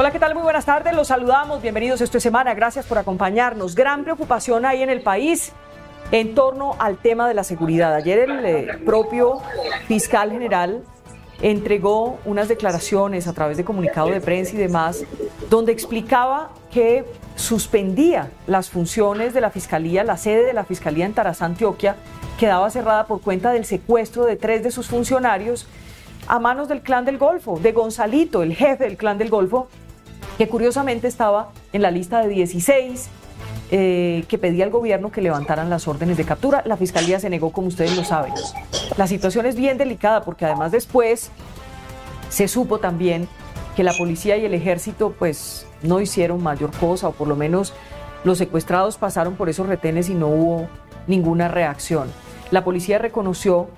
Hola, ¿qué tal? Muy buenas tardes. Los saludamos. Bienvenidos esta semana. Gracias por acompañarnos. Gran preocupación ahí en el país en torno al tema de la seguridad. Ayer el eh, propio fiscal general entregó unas declaraciones a través de comunicado de prensa y demás, donde explicaba que suspendía las funciones de la Fiscalía, la sede de la Fiscalía en Tarazá, Antioquia, quedaba cerrada por cuenta del secuestro de tres de sus funcionarios a manos del clan del Golfo, de Gonzalito, el jefe del clan del Golfo, que curiosamente estaba en la lista de 16 eh, que pedía al gobierno que levantaran las órdenes de captura. La fiscalía se negó, como ustedes lo saben. La situación es bien delicada porque además después se supo también que la policía y el ejército pues no hicieron mayor cosa o por lo menos los secuestrados pasaron por esos retenes y no hubo ninguna reacción. La policía reconoció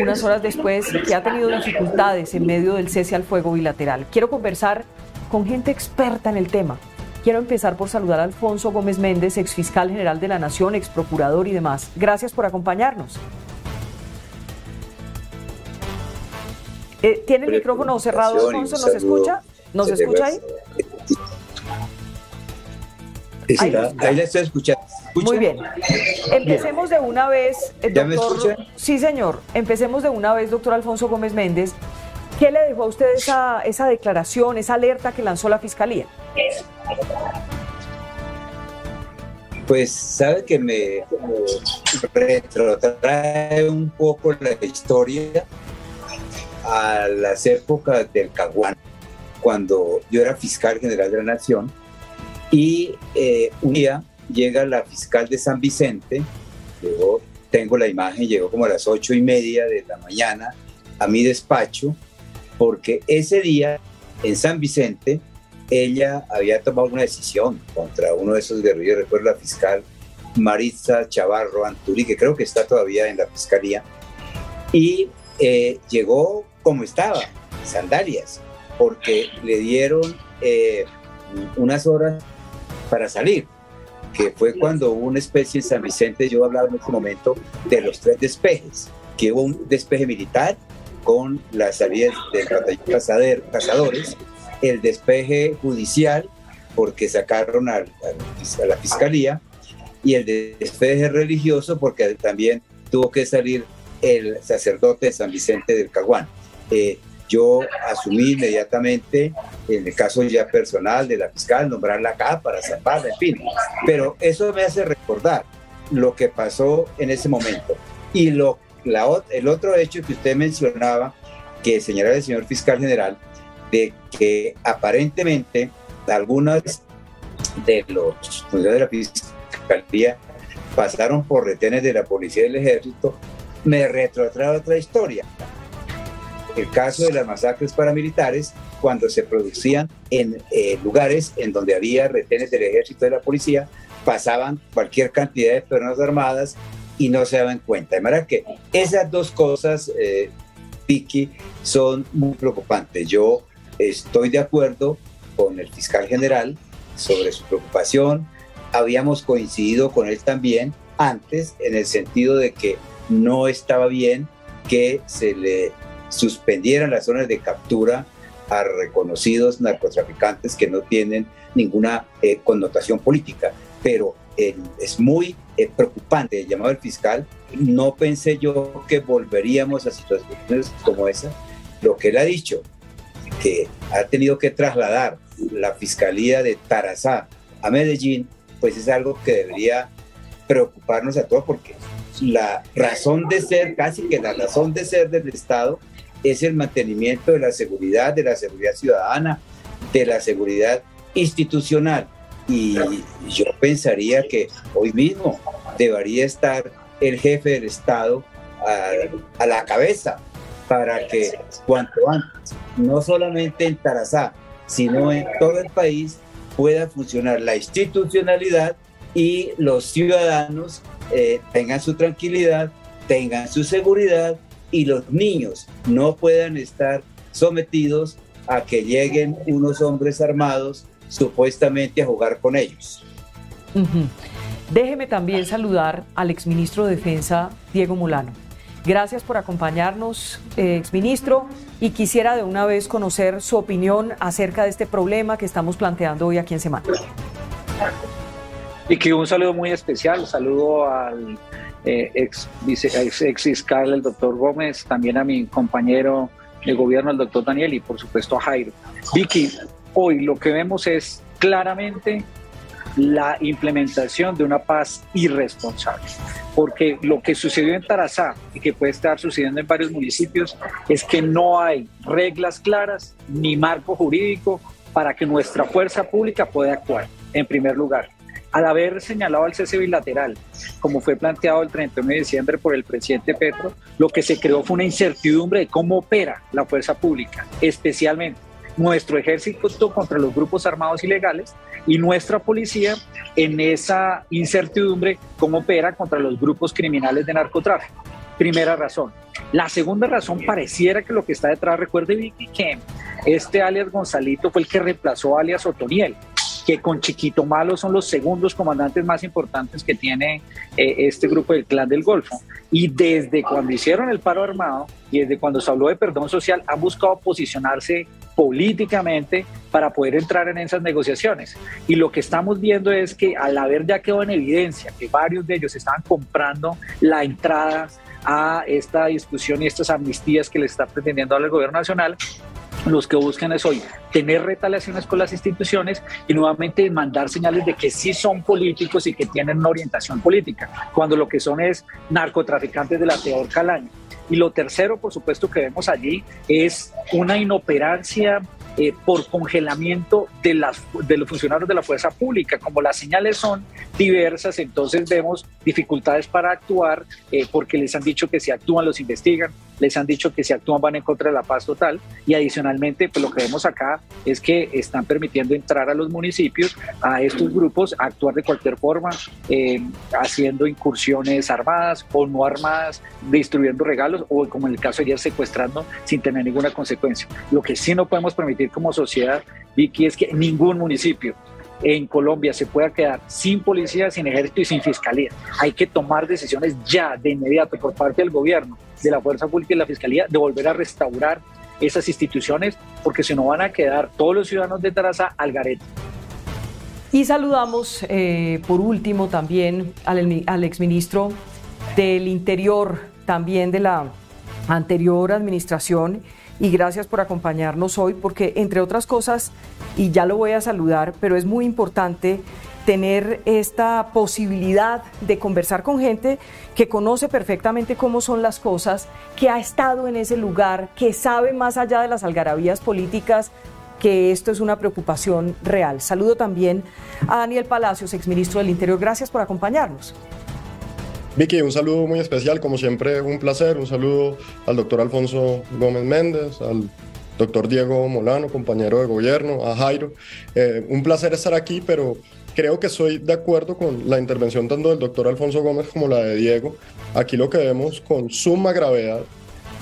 unas horas después que ha tenido dificultades en medio del cese al fuego bilateral. Quiero conversar con gente experta en el tema. Quiero empezar por saludar a Alfonso Gómez Méndez, ex fiscal general de la Nación, ex procurador y demás. Gracias por acompañarnos. Eh, ¿Tiene el micrófono cerrado, Alfonso? ¿Nos escucha? ¿Nos escucha ahí? ahí, ahí la estoy escuchando. Muy bien. Empecemos de una vez, doctor. ¿Ya me escuchan? Sí, señor. Empecemos de una vez, doctor Alfonso Gómez Méndez. ¿Qué le dejó a usted esa, esa declaración, esa alerta que lanzó la Fiscalía? Pues sabe que me retrotrae un poco la historia a las épocas del Caguán, cuando yo era fiscal general de la Nación, y eh, un día llega la fiscal de San Vicente, yo tengo la imagen, llegó como a las ocho y media de la mañana a mi despacho, porque ese día en San Vicente ella había tomado una decisión contra uno de esos guerrilleros, recuerdo la fiscal Maritza Chavarro Anturi, que creo que está todavía en la fiscalía, y eh, llegó como estaba, sandalias, porque le dieron eh, unas horas para salir, que fue cuando hubo una especie en San Vicente, yo hablaba en ese momento de los tres despejes, que hubo un despeje militar, con las salidas de cazadores, el despeje judicial, porque sacaron a, la fiscalía, y el despeje religioso, porque también tuvo que salir el sacerdote de San Vicente del Caguán. Eh, yo asumí inmediatamente, en el caso ya personal de la fiscal, nombrarla acá para salvarla, en fin. Pero eso me hace recordar lo que pasó en ese momento y lo el otro hecho que usted mencionaba, que señalaba el señor fiscal general, de que aparentemente algunas de los funcionarios de la fiscalía pasaron por retenes de la policía y del ejército, me retrotrae otra historia. El caso de las masacres paramilitares, cuando se producían en eh, lugares en donde había retenes del ejército y de la policía, pasaban cualquier cantidad de personas armadas y no se daban cuenta. De manera que esas dos cosas, eh, Vicky, son muy preocupantes. Yo estoy de acuerdo con el fiscal general sobre su preocupación. Habíamos coincidido con él también antes en el sentido de que no estaba bien que se le suspendieran las zonas de captura a reconocidos narcotraficantes que no tienen ninguna eh, connotación política. Pero es muy eh, preocupante el llamado del fiscal. No pensé yo que volveríamos a situaciones como esa. Lo que él ha dicho, que ha tenido que trasladar la fiscalía de Tarazá a Medellín, pues es algo que debería preocuparnos a todos porque la razón de ser, casi que la razón de ser del Estado es el mantenimiento de la seguridad, de la seguridad ciudadana, de la seguridad institucional. Y yo pensaría que hoy mismo debería estar el jefe del Estado a, la cabeza para que cuanto antes, no solamente en Tarazá, sino en todo el país, pueda funcionar la institucionalidad y los ciudadanos eh, tengan su tranquilidad, tengan su seguridad y los niños no puedan estar sometidos a que lleguen unos hombres armados supuestamente a jugar con ellos. Déjeme también saludar al exministro de Defensa, Diego Molano. Gracias por acompañarnos, eh, exministro, y quisiera de una vez conocer su opinión acerca de este problema que estamos planteando hoy aquí en Semana. Y que un saludo muy especial, saludo al eh, ex, ex, fiscal, el doctor Gómez, también a mi compañero de gobierno, el doctor Daniel, y por supuesto a Jairo. Vicky, hoy lo que vemos es claramente la implementación de una paz irresponsable. Porque lo que sucedió en Tarazá y que puede estar sucediendo en varios municipios es que no hay reglas claras ni marco jurídico para que nuestra fuerza pública pueda actuar, en primer lugar. Al haber señalado el cese bilateral, como fue planteado el 31 de diciembre por el presidente Petro, lo que se creó fue una incertidumbre de cómo opera la fuerza pública, especialmente nuestro ejército contra los grupos armados ilegales y nuestra policía en esa incertidumbre cómo opera contra los grupos criminales de narcotráfico. Primera razón. La segunda razón pareciera que lo que está detrás, recuerde Vicky, que este alias Gonzalito fue el que reemplazó a alias Otoniel que con Chiquito Malo son los segundos comandantes más importantes que tiene eh, este grupo del Clan del Golfo. Y desde cuando hicieron el paro armado y desde cuando se habló de perdón social, han buscado posicionarse políticamente para poder entrar en esas negociaciones. Y lo que estamos viendo es que al haber ya quedado en evidencia que varios de ellos estaban comprando la entrada a esta discusión y estas amnistías que le está pretendiendo al gobierno nacional, los que buscan es hoy tener retaliaciones con las instituciones y nuevamente mandar señales de que sí son políticos y que tienen una orientación política, cuando lo que son es narcotraficantes de la peor calaña. Y lo tercero, por supuesto, que vemos allí es una inoperancia eh, por congelamiento de, las, de los funcionarios de la fuerza pública. Como las señales son diversas, entonces vemos dificultades para actuar eh, porque les han dicho que si actúan los investigan, les han dicho que si actúan van en contra de la paz total y adicionalmente pues lo que vemos acá es que están permitiendo entrar a los municipios a estos grupos a actuar de cualquier forma, eh, haciendo incursiones armadas o no armadas, destruyendo regalos o como en el caso de ayer secuestrando sin tener ninguna consecuencia. Lo que sí no podemos permitir como sociedad, Vicky, es que ningún municipio en Colombia se pueda quedar sin policía, sin ejército y sin fiscalía. Hay que tomar decisiones ya, de inmediato, por parte del gobierno, de la fuerza pública y la fiscalía, de volver a restaurar esas instituciones, porque si no van a quedar todos los ciudadanos de Taraza al garete. Y saludamos eh, por último también al, al exministro del Interior, también de la anterior administración y gracias por acompañarnos hoy porque, entre otras cosas, y ya lo voy a saludar, pero es muy importante tener esta posibilidad de conversar con gente que conoce perfectamente cómo son las cosas, que ha estado en ese lugar, que sabe más allá de las algarabías políticas que esto es una preocupación real. Saludo también a Daniel Palacios, exministro del Interior. Gracias por acompañarnos. Vicky, un saludo muy especial, como siempre, un placer. Un saludo al doctor Alfonso Gómez Méndez, al doctor Diego Molano, compañero de gobierno, a Jairo. Eh, un placer estar aquí, pero creo que estoy de acuerdo con la intervención tanto del doctor Alfonso Gómez como la de Diego. Aquí lo que vemos con suma gravedad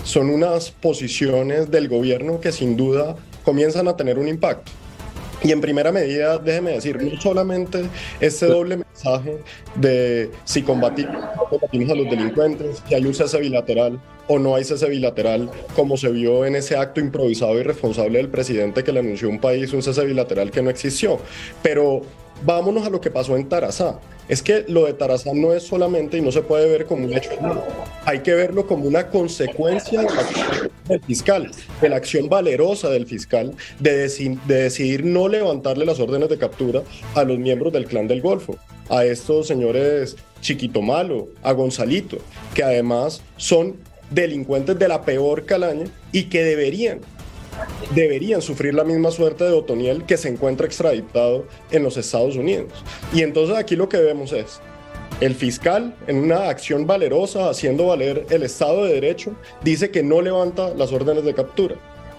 son unas posiciones del gobierno que sin duda comienzan a tener un impacto. Y en primera medida, déjeme decir, no solamente ese doble mensaje de si combatimos, a los delincuentes, si hay un cese bilateral o no hay cese bilateral, como se vio en ese acto improvisado y responsable del presidente que le anunció un país un cese bilateral que no existió, pero vámonos a lo que pasó en Tarazá. Es que lo de Tarazá no es solamente y no se puede ver como un hecho, hay que verlo como una consecuencia de la del fiscal, de la acción valerosa del fiscal, de, de decidir no levantarle las órdenes de captura a los miembros del clan del Golfo, a estos señores Chiquito Malo, a Gonzalito, que además son delincuentes de la peor calaña y que deberían deberían sufrir la misma suerte de Otoniel que se encuentra extraditado en los Estados Unidos. Y entonces aquí lo que vemos es el fiscal, en una acción valerosa, haciendo valer el Estado de Derecho, dice que no levanta las órdenes de captura.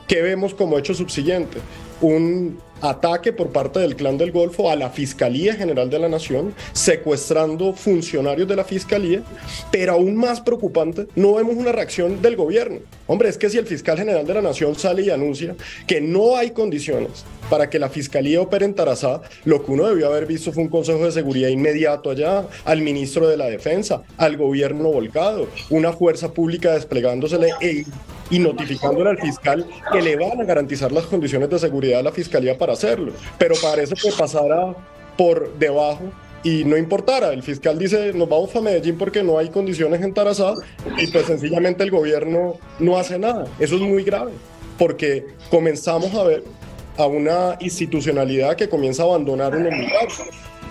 ¿Qué vemos como hecho subsiguiente? un ataque por parte del Clan del Golfo a la Fiscalía General de la Nación, secuestrando funcionarios de la Fiscalía, pero aún más preocupante, no vemos una reacción del gobierno. Hombre, es que si el fiscal general de la Nación sale y anuncia que no hay condiciones para que la Fiscalía opere en Tarazá, lo que uno debió haber visto fue un Consejo de Seguridad inmediato allá, al ministro de la Defensa, al gobierno volcado, una fuerza pública desplegándosele e y notificándole al fiscal que le van a garantizar las condiciones de seguridad a la fiscalía para hacerlo. Pero parece que pasara por debajo y no importara. El fiscal dice, nos vamos a Medellín porque no hay condiciones en Tarazá y pues sencillamente el gobierno no hace nada. Eso es muy grave porque comenzamos a ver a una institucionalidad que comienza a abandonar un lugar.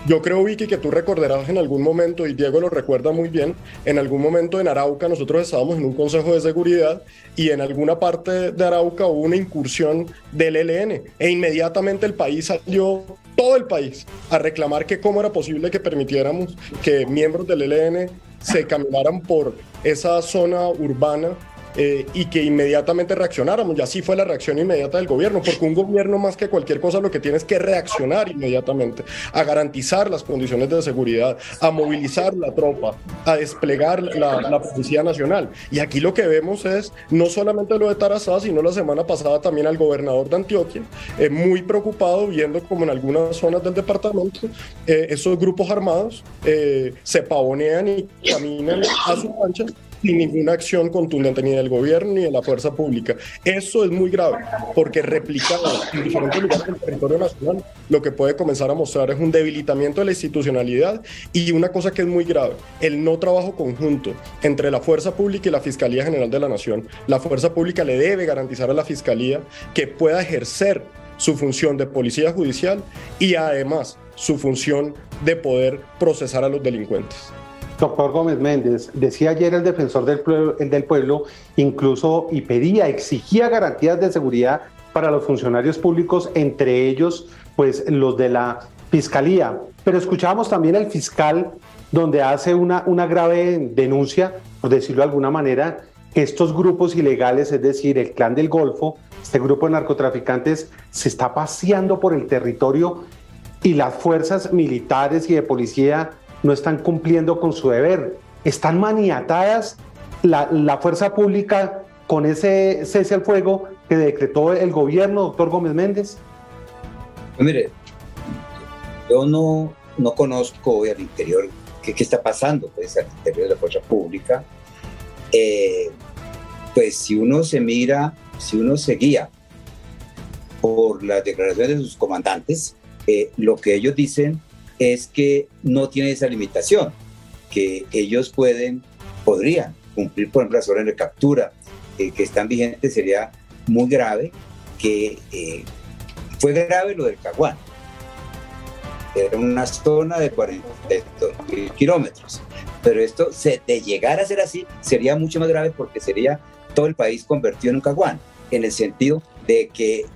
Yo creo, Vicky, que tú recordarás en algún momento, y Diego lo recuerda muy bien, en algún momento en Arauca nosotros estábamos en un consejo de seguridad y en alguna parte de Arauca hubo una incursión del ELN e inmediatamente el país salió, todo el país, a reclamar que cómo era posible que permitiéramos que miembros del ELN se caminaran por esa zona urbana eh, y que inmediatamente reaccionáramos. Y así fue la reacción inmediata del gobierno, porque un gobierno más que cualquier cosa lo que tiene es que reaccionar inmediatamente, a garantizar las condiciones de seguridad, a movilizar la tropa, a desplegar la, Policía Nacional. Y aquí lo que vemos es no solamente lo de Tarazá, sino la semana pasada también al gobernador de Antioquia, eh, muy preocupado viendo como en algunas zonas del departamento eh, esos grupos armados se pavonean y caminan a su mancha sin ninguna acción contundente ni del gobierno ni de la fuerza pública. Eso es muy grave, porque replicado en diferentes lugares del territorio nacional, lo que puede comenzar a mostrar es un debilitamiento de la institucionalidad y una cosa que es muy grave, el no trabajo conjunto entre la fuerza pública y la Fiscalía General de la Nación. La fuerza pública le debe garantizar a la Fiscalía que pueda ejercer su función de policía judicial y además su función de poder procesar a los delincuentes. Doctor Gómez Méndez, decía ayer el defensor del pueblo, el del pueblo incluso y pedía, exigía garantías de seguridad para los funcionarios públicos, entre ellos pues los de la fiscalía. Pero escuchábamos también al fiscal donde hace una, una grave denuncia, por decirlo de alguna manera, que estos grupos ilegales, es decir, el clan del Golfo, este grupo de narcotraficantes, se está paseando por el territorio y las fuerzas militares y de policía no están cumpliendo con su deber. Están maniatadas la, fuerza pública con ese cese al fuego que decretó el gobierno, doctor Gómez Méndez. Pues mire, yo no, no conozco hoy al interior qué, qué, está pasando pues, al interior de la fuerza pública. Eh, pues si uno se mira, si uno se guía por las declaraciones de sus comandantes, eh, lo que ellos dicen es que no tiene esa limitación, que ellos pueden, podrían cumplir, por ejemplo, las órdenes de captura eh, que están vigentes, sería muy grave, que eh, fue grave lo del Caguán. Era una zona de 42 kilómetros. Pero esto, de llegar a ser así, sería mucho más grave porque sería todo el país convertido en un Caguán, en el sentido de que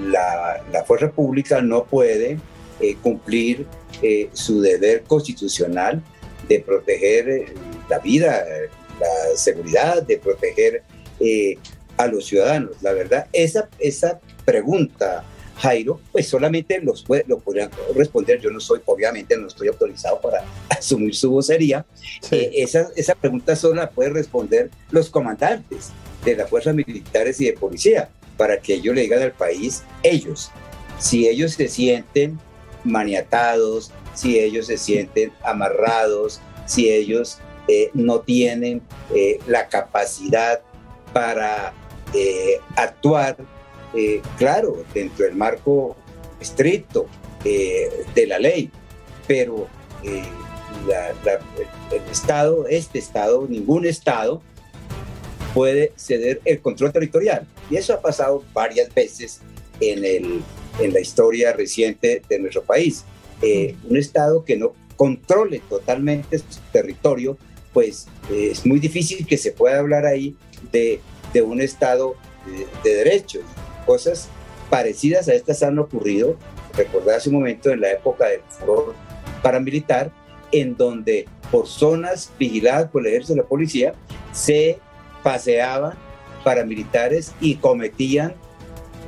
la, la fuerza pública no puede eh, cumplir eh, su deber constitucional de proteger eh, la vida, la seguridad, de proteger a los ciudadanos. La verdad, esa, esa pregunta, Jairo, pues solamente los lo podrían responder. Yo no soy, obviamente, no estoy autorizado para asumir su vocería. esa, esa pregunta solo la pueden responder los comandantes de las fuerzas militares y de policía, para que ellos le digan al país, ellos, si ellos se sienten maniatados, si ellos se sienten amarrados, si ellos eh, no tienen eh, la capacidad para eh, actuar, claro, dentro del marco estricto de la ley, pero el Estado, este Estado, ningún Estado puede ceder el control territorial. Y eso ha pasado varias veces en el en la historia reciente de nuestro país. Eh, un Estado que no controle totalmente su territorio, pues eh, es muy difícil que se pueda hablar ahí de, de un Estado de, derecho. Cosas parecidas a estas han ocurrido, recordé hace un momento, en la época del furor paramilitar, en donde por zonas vigiladas por el ejército y la policía se paseaban paramilitares y cometían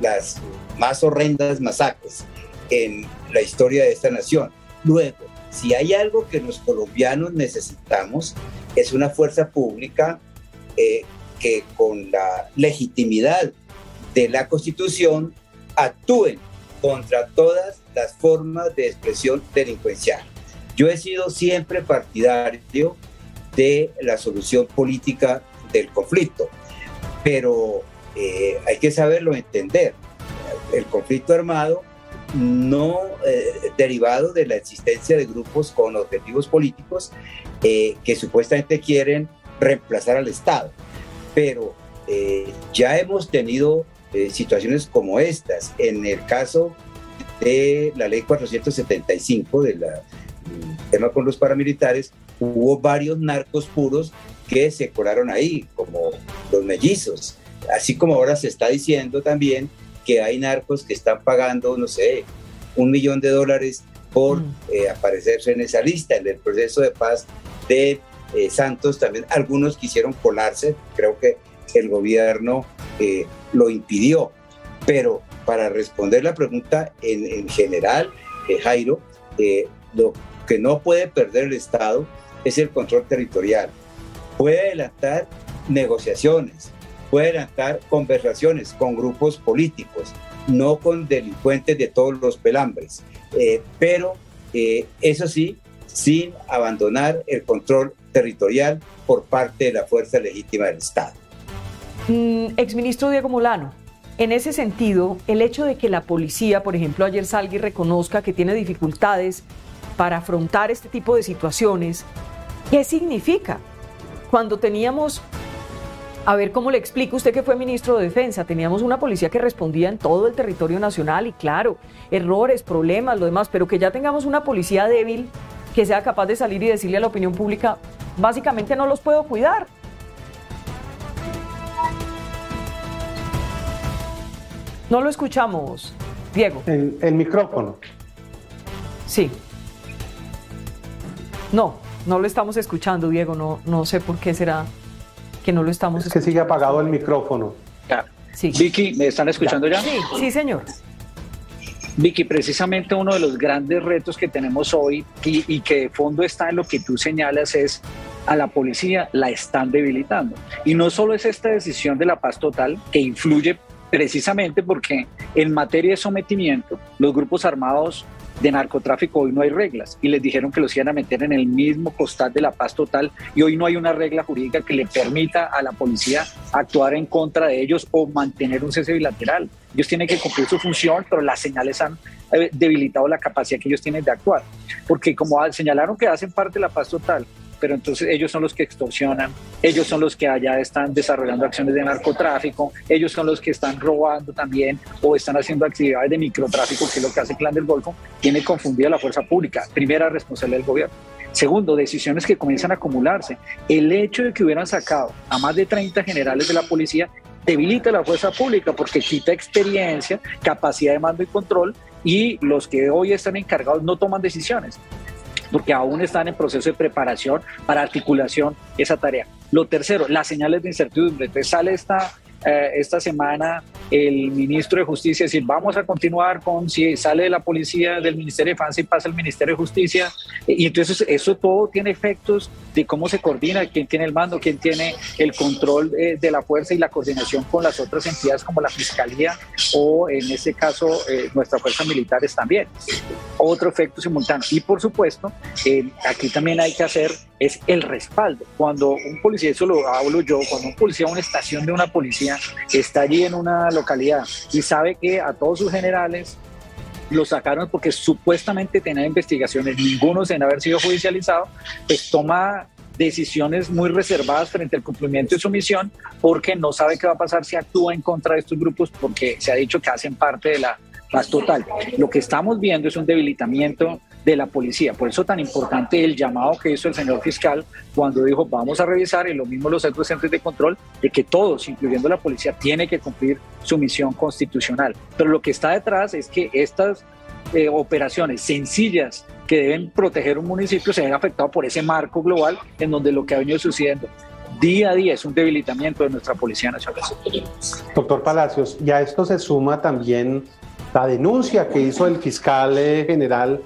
las más horrendas masacres en la historia de esta nación. Luego, si hay algo que los colombianos necesitamos, es una fuerza pública eh, que con la legitimidad de la Constitución actúen contra todas las formas de expresión delincuencial. Yo he sido siempre partidario de la solución política del conflicto, pero eh, hay que saberlo entender. El conflicto armado no eh, derivado de la existencia de grupos con objetivos políticos eh, que supuestamente quieren reemplazar al Estado. Pero ya hemos tenido situaciones como estas. En el caso de la ley 475 del tema con los paramilitares, hubo varios narcos puros que se colaron ahí, como los mellizos. Así como ahora se está diciendo también que hay narcos que están pagando, no sé, un millón de dólares por mm. eh, aparecerse en esa lista. En el proceso de paz de eh, Santos también algunos quisieron colarse, creo que el gobierno eh, lo impidió. Pero para responder la pregunta en, en general, Jairo, lo que no puede perder el Estado es el control territorial. Puede adelantar negociaciones, puede adelantar conversaciones con grupos políticos, no con delincuentes de todos los pelambres, eh, pero eh, eso sí, sin abandonar el control territorial por parte de la fuerza legítima del Estado. Mm, exministro Diego Molano, en ese sentido, el hecho de que la policía, por ejemplo, ayer salga y reconozca que tiene dificultades para afrontar este tipo de situaciones, ¿qué significa? Cuando teníamos a ver cómo le explica usted que fue ministro de Defensa. Teníamos una policía que respondía en todo el territorio nacional y claro, errores, problemas, lo demás, pero que ya tengamos una policía débil que sea capaz de salir y decirle a la opinión pública, básicamente no los puedo cuidar. No lo escuchamos, Diego. El, el micrófono. Sí. No, no lo estamos escuchando, Diego. No, no sé por qué será que no lo estamos es que sigue apagado el micrófono. Sí. Vicky, ¿me están escuchando ya? Sí, sí, señor. Vicky, precisamente uno de los grandes retos que tenemos hoy y, y, que de fondo está en lo que tú señalas es a la policía la están debilitando. Y no solo es esta decisión de la paz total que influye precisamente porque en materia de sometimiento los grupos armados de narcotráfico hoy no hay reglas y les dijeron que los iban a meter en el mismo costal de la paz total y hoy no hay una regla jurídica que le permita a la policía actuar en contra de ellos o mantener un cese bilateral. Ellos tienen que cumplir su función, pero las señales han eh, debilitado la capacidad que ellos tienen de actuar. Porque como señalaron que hacen parte de la paz total, pero entonces ellos son los que extorsionan, ellos son los que allá están desarrollando acciones de narcotráfico, ellos son los que están robando también o están haciendo actividades de microtráfico, que es lo que hace el Clan del Golfo, tiene confundida la fuerza pública, primera responsabilidad del gobierno. Segundo, decisiones que comienzan a acumularse. El hecho de que hubieran sacado a más de 30 generales de la policía debilita la fuerza pública porque quita experiencia, capacidad de mando y control y los que hoy están encargados no toman decisiones porque aún están en proceso de preparación para articulación esa tarea. Lo tercero, las señales de incertidumbre. Entonces sale esta eh, esta semana el ministro de Justicia decir, vamos a continuar con si sale de la policía del Ministerio de Defensa y pasa al Ministerio de Justicia. Y entonces eso todo tiene efectos de cómo se coordina, quién tiene el mando, quién tiene el control eh, de la fuerza y la coordinación con las otras entidades como la Fiscalía o en este caso eh, nuestras fuerzas militares también. Otro efecto simultáneo. Y por supuesto, aquí también hay que hacer es el respaldo. Cuando un policía, eso lo hablo yo, cuando un policía, una estación de una policía está allí en una localidad y sabe que a todos sus generales lo sacaron porque supuestamente tenía investigaciones, ninguno sin haber sido judicializado, pues toma decisiones muy reservadas frente al cumplimiento de su misión porque no sabe qué va a pasar si actúa en contra de estos grupos porque se ha dicho que hacen parte de la paz total. Lo que estamos viendo es un debilitamiento de la policía. Por eso tan importante el llamado que hizo el señor fiscal cuando dijo vamos a revisar y lo mismo los centros de control de que todos, incluyendo la policía, tiene que cumplir su misión constitucional. Pero lo que está detrás es que estas eh, operaciones sencillas que deben proteger un municipio se ven afectadas por ese marco global en donde lo que ha venido sucediendo día a día es un debilitamiento de nuestra Policía Nacional. Doctor Palacios, ya esto se suma también la denuncia que hizo el fiscal eh, general,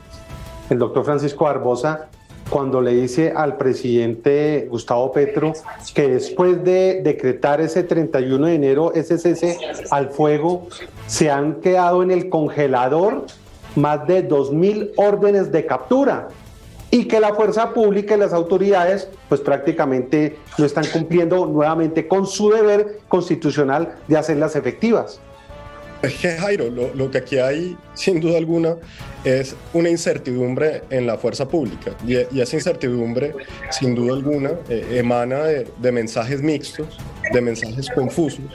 el doctor Francisco Barbosa, cuando le dice al presidente Gustavo Petro que después de decretar ese 31 de enero ese cese al fuego, se han quedado en el congelador más de 2.000 órdenes de captura y que la fuerza pública y las autoridades pues prácticamente no están cumpliendo nuevamente con su deber constitucional de hacerlas efectivas. Es que Jairo, lo, que aquí hay sin duda alguna es una incertidumbre en la fuerza pública y, esa incertidumbre sin duda alguna eh, emana de, de mensajes mixtos, de mensajes confusos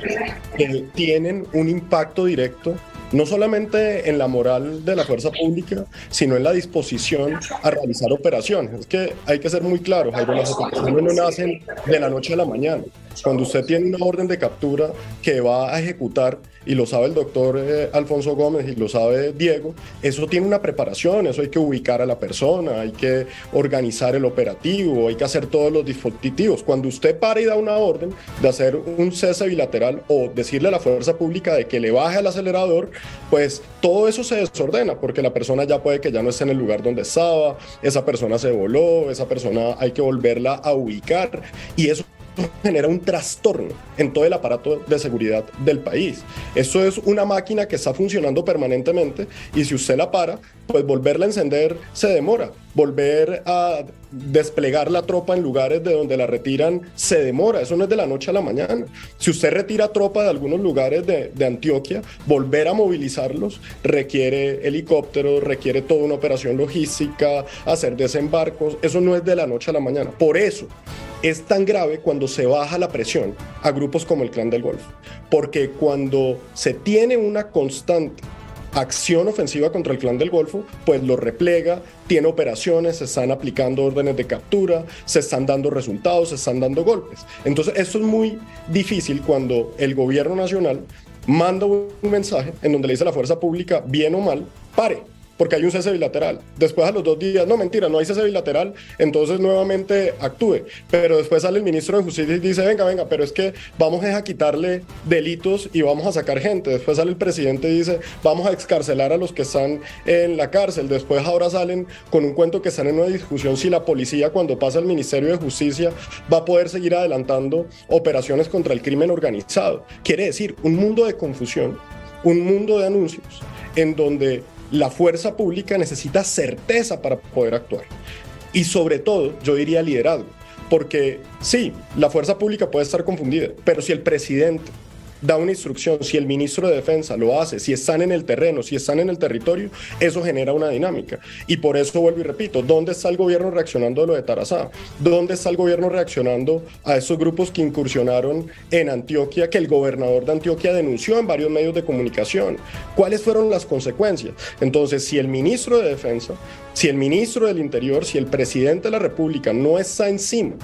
que tienen un impacto directo no solamente en la moral de la fuerza pública, sino en la disposición a realizar operaciones. Es que hay que ser muy claro, Jairo, las operaciones no nacen de la noche a la mañana. Cuando usted tiene una orden de captura que va a ejecutar, y lo sabe el doctor eh, Alfonso Gómez y lo sabe Diego, eso tiene una preparación, eso hay que ubicar a la persona, hay que organizar el operativo, hay que hacer todos los dispositivos. Cuando usted para y da una orden de hacer un cese bilateral o decirle a la fuerza pública de que le baje el acelerador, pues todo eso se desordena porque la persona ya puede que ya no esté en el lugar donde estaba, esa persona se voló, esa persona hay que volverla a ubicar y eso genera un trastorno en todo el aparato de seguridad del país. Eso es una máquina que está funcionando permanentemente y si usted la para, pues volverla a encender se demora. Volver a desplegar la tropa en lugares de donde la retiran se demora. Eso no es de la noche a la mañana. Si usted retira tropa de algunos lugares de, de Antioquia, volver a movilizarlos requiere helicópteros, requiere toda una operación logística, hacer desembarcos. Eso no es de la noche a la mañana. Por eso es tan grave cuando se baja la presión a grupos como el Clan del Golfo, porque cuando se tiene una constante acción ofensiva contra el Clan del Golfo, pues lo replega, tiene operaciones, se están aplicando órdenes de captura, se están dando resultados, se están dando golpes. Entonces, esto es muy difícil cuando el gobierno nacional manda un mensaje en donde le dice a la fuerza pública, bien o mal, pare, porque hay un cese bilateral. Después a los dos días, no mentira, no hay cese bilateral, entonces nuevamente actúe. Pero después sale el ministro de Justicia y dice, venga, venga, pero es que vamos a quitarle delitos y vamos a sacar gente. Después sale el presidente y dice, vamos a excarcelar a los que están en la cárcel. Después ahora salen con un cuento que están en una discusión si la policía cuando pasa al Ministerio de Justicia va a poder seguir adelantando operaciones contra el crimen organizado. Quiere decir, un mundo de confusión, un mundo de anuncios en donde la fuerza pública necesita certeza para poder actuar. Y sobre todo, yo diría liderazgo. Porque sí, la fuerza pública puede estar confundida, pero si el presidente da una instrucción, si el ministro de Defensa lo hace, si están en el terreno, si están en el territorio, eso genera una dinámica. Y por eso vuelvo y repito, ¿dónde está el gobierno reaccionando a lo de Tarazá? ¿Dónde está el gobierno reaccionando a esos grupos que incursionaron en Antioquia, que el gobernador de Antioquia denunció en varios medios de comunicación? ¿Cuáles fueron las consecuencias? Entonces, si el ministro de Defensa, si el ministro del Interior, si el presidente de la República no está encima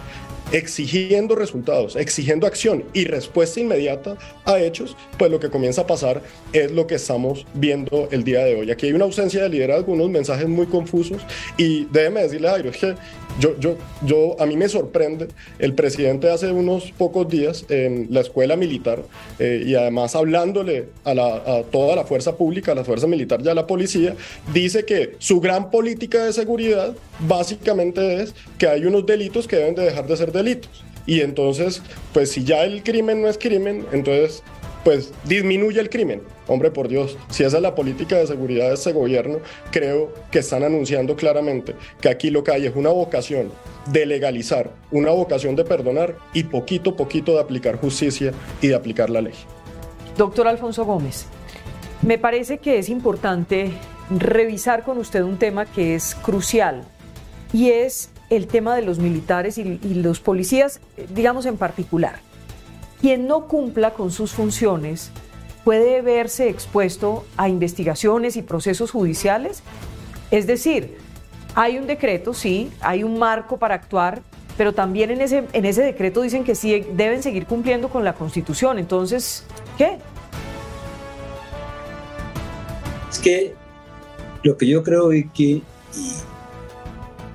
exigiendo resultados, exigiendo acción y respuesta inmediata a hechos, pues lo que comienza a pasar es lo que estamos viendo el día de hoy. Aquí hay una ausencia de liderazgo, unos mensajes muy confusos y déjeme decirle, Jairo, es que yo, yo, yo, a mí me sorprende, el presidente hace unos pocos días en la escuela militar eh, y además hablándole a, a toda la fuerza pública, a la fuerza militar y a la policía, dice que su gran política de seguridad básicamente es que hay unos delitos que deben de dejar de ser delitos. Y entonces, pues si ya el crimen no es crimen, entonces pues disminuye el crimen. Hombre, por Dios, si esa es la política de seguridad de este gobierno, creo que están anunciando claramente que aquí lo que hay es una vocación de legalizar, una vocación de perdonar y poquito a poquito de aplicar justicia y de aplicar la ley. Doctor Alfonso Gómez, me parece que es importante revisar con usted un tema que es crucial y es el tema de los militares y, los policías, digamos en particular. Quien no cumpla con sus funciones puede verse expuesto a investigaciones y procesos judiciales. Es decir, hay un decreto, sí, hay un marco para actuar, pero también en ese, en ese decreto dicen que sí deben seguir cumpliendo con la Constitución. Entonces, ¿qué? Es que lo que yo creo, es que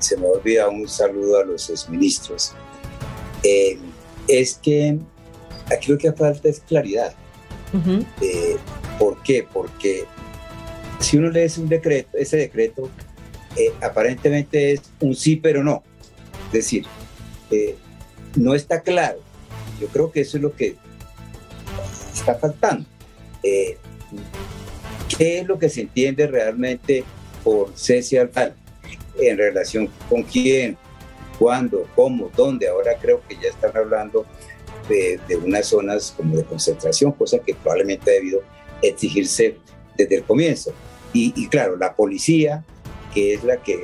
se me olvida un saludo a los exministros, eh, es que aquí lo que falta es claridad. Eh, ¿Por qué? Porque si uno lee un decreto, ese decreto, eh, aparentemente es un sí pero no. Es decir, eh, no está claro. Yo creo que eso es lo que está faltando. ¿Qué es lo que se entiende realmente por cese al en relación con quién, cuándo, cómo, dónde? Ahora creo que ya están hablando de, unas zonas como de concentración, cosa que probablemente ha debido exigirse desde el comienzo. Y, claro, la policía, que es la que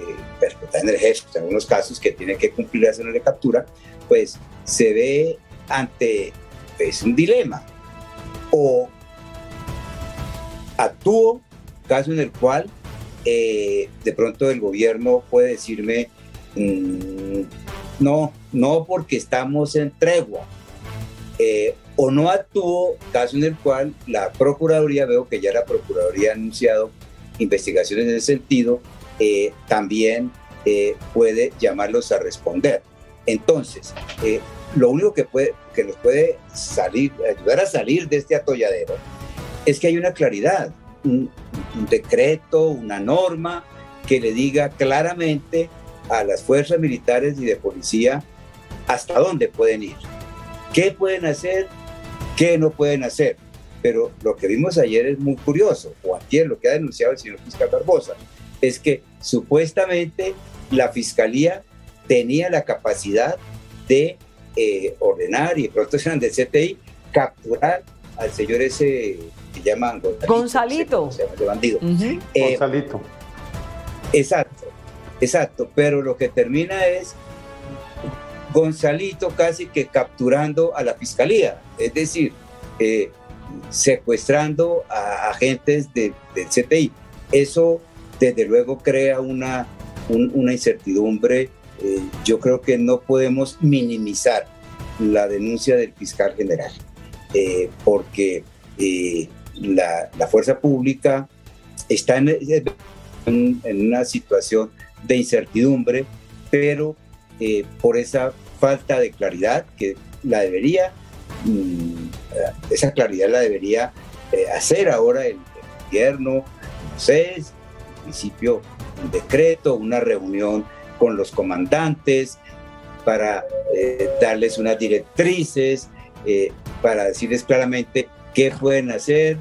está en el ejército, en algunos casos que tiene que cumplir la zona de captura, pues se ve ante pues, un dilema. O actúo, caso en el cual eh, de pronto el gobierno puede decirme, mm, no, no porque estamos en tregua, eh, o no actúo, caso en el cual la Procuraduría, veo que ya la Procuraduría ha anunciado investigaciones en ese sentido, eh, también puede llamarlos a responder. Entonces, lo único que, puede, que nos puede salir, ayudar a salir de este atolladero es que hay una claridad, un, decreto, una norma que le diga claramente a las fuerzas militares y de policía hasta dónde pueden ir, qué pueden hacer, qué no pueden hacer. Pero lo que vimos ayer es muy curioso, o ayer lo que ha denunciado el señor fiscal Barbosa, es que supuestamente la fiscalía tenía la capacidad de eh, ordenar y pronto eran del CTI capturar al señor ese que llaman Gonzalito. bandido. Eh, Gonzalito. Exacto, exacto. Pero lo que termina es Gonzalito casi que capturando a la fiscalía, es decir, eh, secuestrando a agentes del CTI. Eso desde luego crea una, una incertidumbre. Eh, yo creo que no podemos minimizar la denuncia del fiscal general. Eh, porque eh, la, fuerza pública está en, una situación de incertidumbre, pero eh, por esa falta de claridad que la debería, mm, esa claridad la debería hacer ahora el, gobierno, no sé, en principio un decreto, una reunión con los comandantes para darles unas directrices, eh, para decirles claramente qué pueden hacer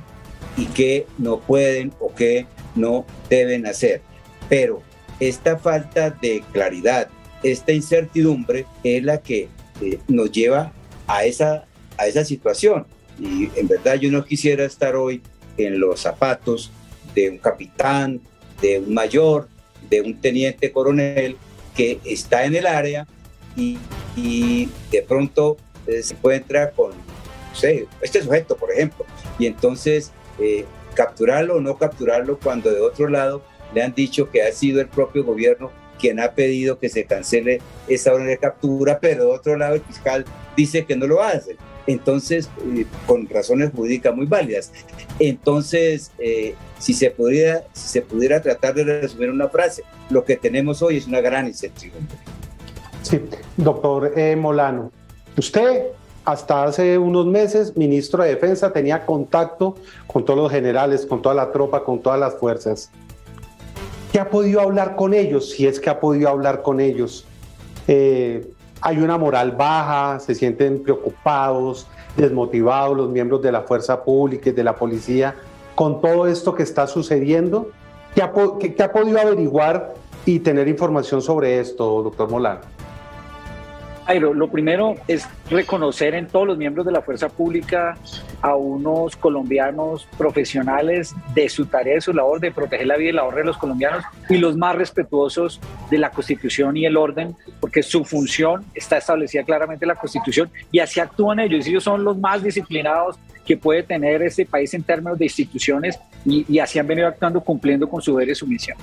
y qué no pueden o qué no deben hacer. Pero esta falta de claridad, esta incertidumbre es la que eh, nos lleva a esa, a esa situación. Y en verdad yo no quisiera estar hoy en los zapatos de un capitán, de un mayor, de un teniente coronel que está en el área y, y de pronto eh, se encuentra con, este sujeto, por ejemplo, y entonces eh, capturarlo o no capturarlo cuando de otro lado le han dicho que ha sido el propio gobierno quien ha pedido que se cancele esa orden de captura, pero de otro lado el fiscal dice que no lo hace. Entonces, eh, con razones jurídicas muy válidas. Entonces, si, se pudiera, si se pudiera tratar de resumir una frase, lo que tenemos hoy es una gran incertidumbre. Sí, doctor Molano, Usted, hasta hace unos meses, ministro de Defensa, tenía contacto con todos los generales, con toda la tropa, con todas las fuerzas. ¿Qué ha podido hablar con ellos? Si es que ha podido hablar con ellos. Eh, hay una moral baja, se sienten preocupados, desmotivados los miembros de la fuerza pública y de la policía con todo esto que está sucediendo. ¿Qué ha, podido averiguar y tener información sobre esto, doctor Molano? Jairo, lo primero es reconocer en todos los miembros de la fuerza pública a unos colombianos profesionales de su tarea, de su labor de proteger la vida y la honra de los colombianos y los más respetuosos de la Constitución y el orden, porque su función está establecida claramente en la Constitución y así actúan ellos. Ellos son los más disciplinados que puede tener este país en términos de instituciones y así han venido actuando cumpliendo con su deber y su misión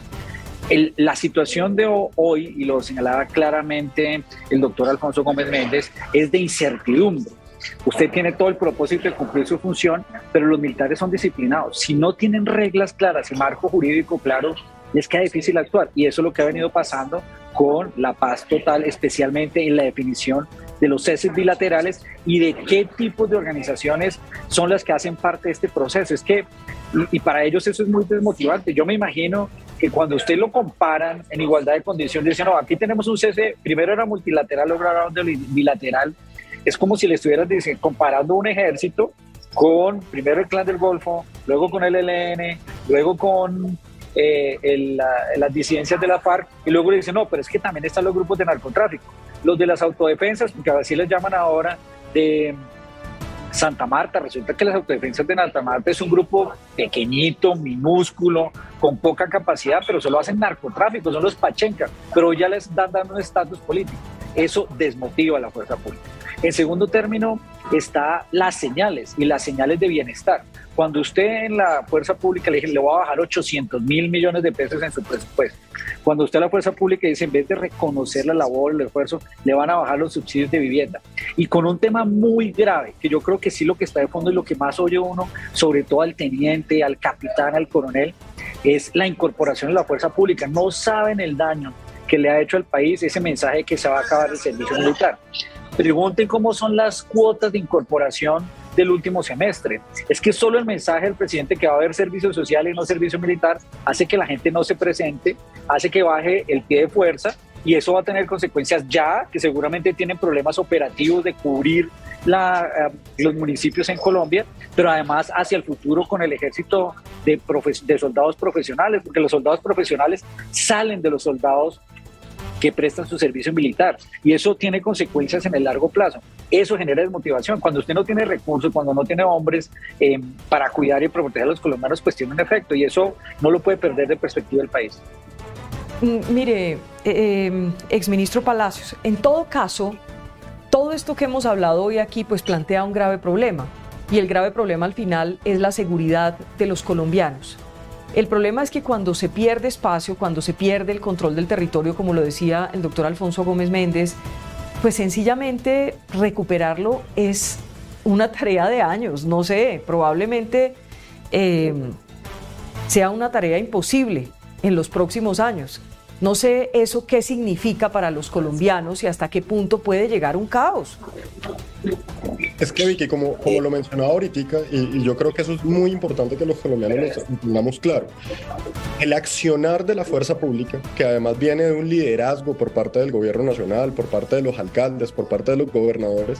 la situación de hoy, y lo señalaba claramente el doctor Alfonso Gómez Méndez, es de incertidumbre. Usted tiene todo el propósito de cumplir su función, pero los militares son disciplinados. Si no tienen reglas claras y marco jurídico claro, les queda difícil actuar. Y eso es lo que ha venido pasando con la paz total, especialmente en la definición de los ceses bilaterales y de qué tipos de organizaciones son las que hacen parte de este proceso. Es que, y, para ellos eso es muy desmotivante. Yo me imagino que cuando usted lo comparan en igualdad de condiciones, dicen, no, aquí tenemos un cese, primero era multilateral, luego era bilateral, es como si le estuvieran comparando un ejército con primero el Clan del Golfo, luego con el ELN, luego con eh, las disidencias de la FARC, y luego le dicen, no, pero es que también están los grupos de narcotráfico, los de las autodefensas, porque así les llaman ahora, de Santa Marta. Resulta que las autodefensas de Santa Marta es un grupo pequeñito, minúsculo, con poca capacidad, pero solo hacen narcotráfico, son los Pachenca, pero ya les dan dando un estatus político. Eso desmotiva a la fuerza pública. En segundo término, está las señales y las señales de bienestar. Cuando usted en la fuerza pública le dice, le voy a bajar 800 mil millones de pesos en su presupuesto, cuando usted a la fuerza pública dice, en vez de reconocer la labor, el esfuerzo, le van a bajar los subsidios de vivienda. Y con un tema muy grave, que yo creo que sí lo que está de fondo y lo que más oye uno, sobre todo al teniente, al capitán, al coronel, es la incorporación de la fuerza pública. No saben el daño que le ha hecho al país ese mensaje de que se va a acabar el servicio militar. Pregunten cómo son las cuotas de incorporación del último semestre. Es que solo el mensaje del presidente que va a haber servicio social y no servicio militar hace que la gente no se presente, hace que baje el pie de fuerza y eso va a tener consecuencias ya, que seguramente tienen problemas operativos de cubrir eh, los municipios en Colombia, pero además hacia el futuro con el ejército de, de soldados profesionales, porque los soldados profesionales salen de los soldados que prestan su servicio militar. Y eso tiene consecuencias en el largo plazo. Eso genera desmotivación. Cuando usted no tiene recursos, cuando no tiene hombres eh, para cuidar y proteger a los colombianos, pues tiene un efecto. Y eso no lo puede perder de perspectiva del país. Mm, mire, eh, em, exministro Palacios, en todo caso, todo esto que hemos hablado hoy aquí, pues plantea un grave problema. Y el grave problema al final es la seguridad de los colombianos. El problema es que cuando se pierde espacio, cuando se pierde el control del territorio, como lo decía el doctor Alfonso Gómez Méndez, pues sencillamente recuperarlo es una tarea de años, no sé, probablemente eh, sea una tarea imposible en los próximos años. No sé eso qué significa para los colombianos y hasta qué punto puede llegar un caos. Es que Vicky, como, lo mencionaba ahorita, y, yo creo que eso es muy importante que los colombianos lo entendamos claro, el accionar de la fuerza pública, que además viene de un liderazgo por parte del gobierno nacional, por parte de los alcaldes, por parte de los gobernadores,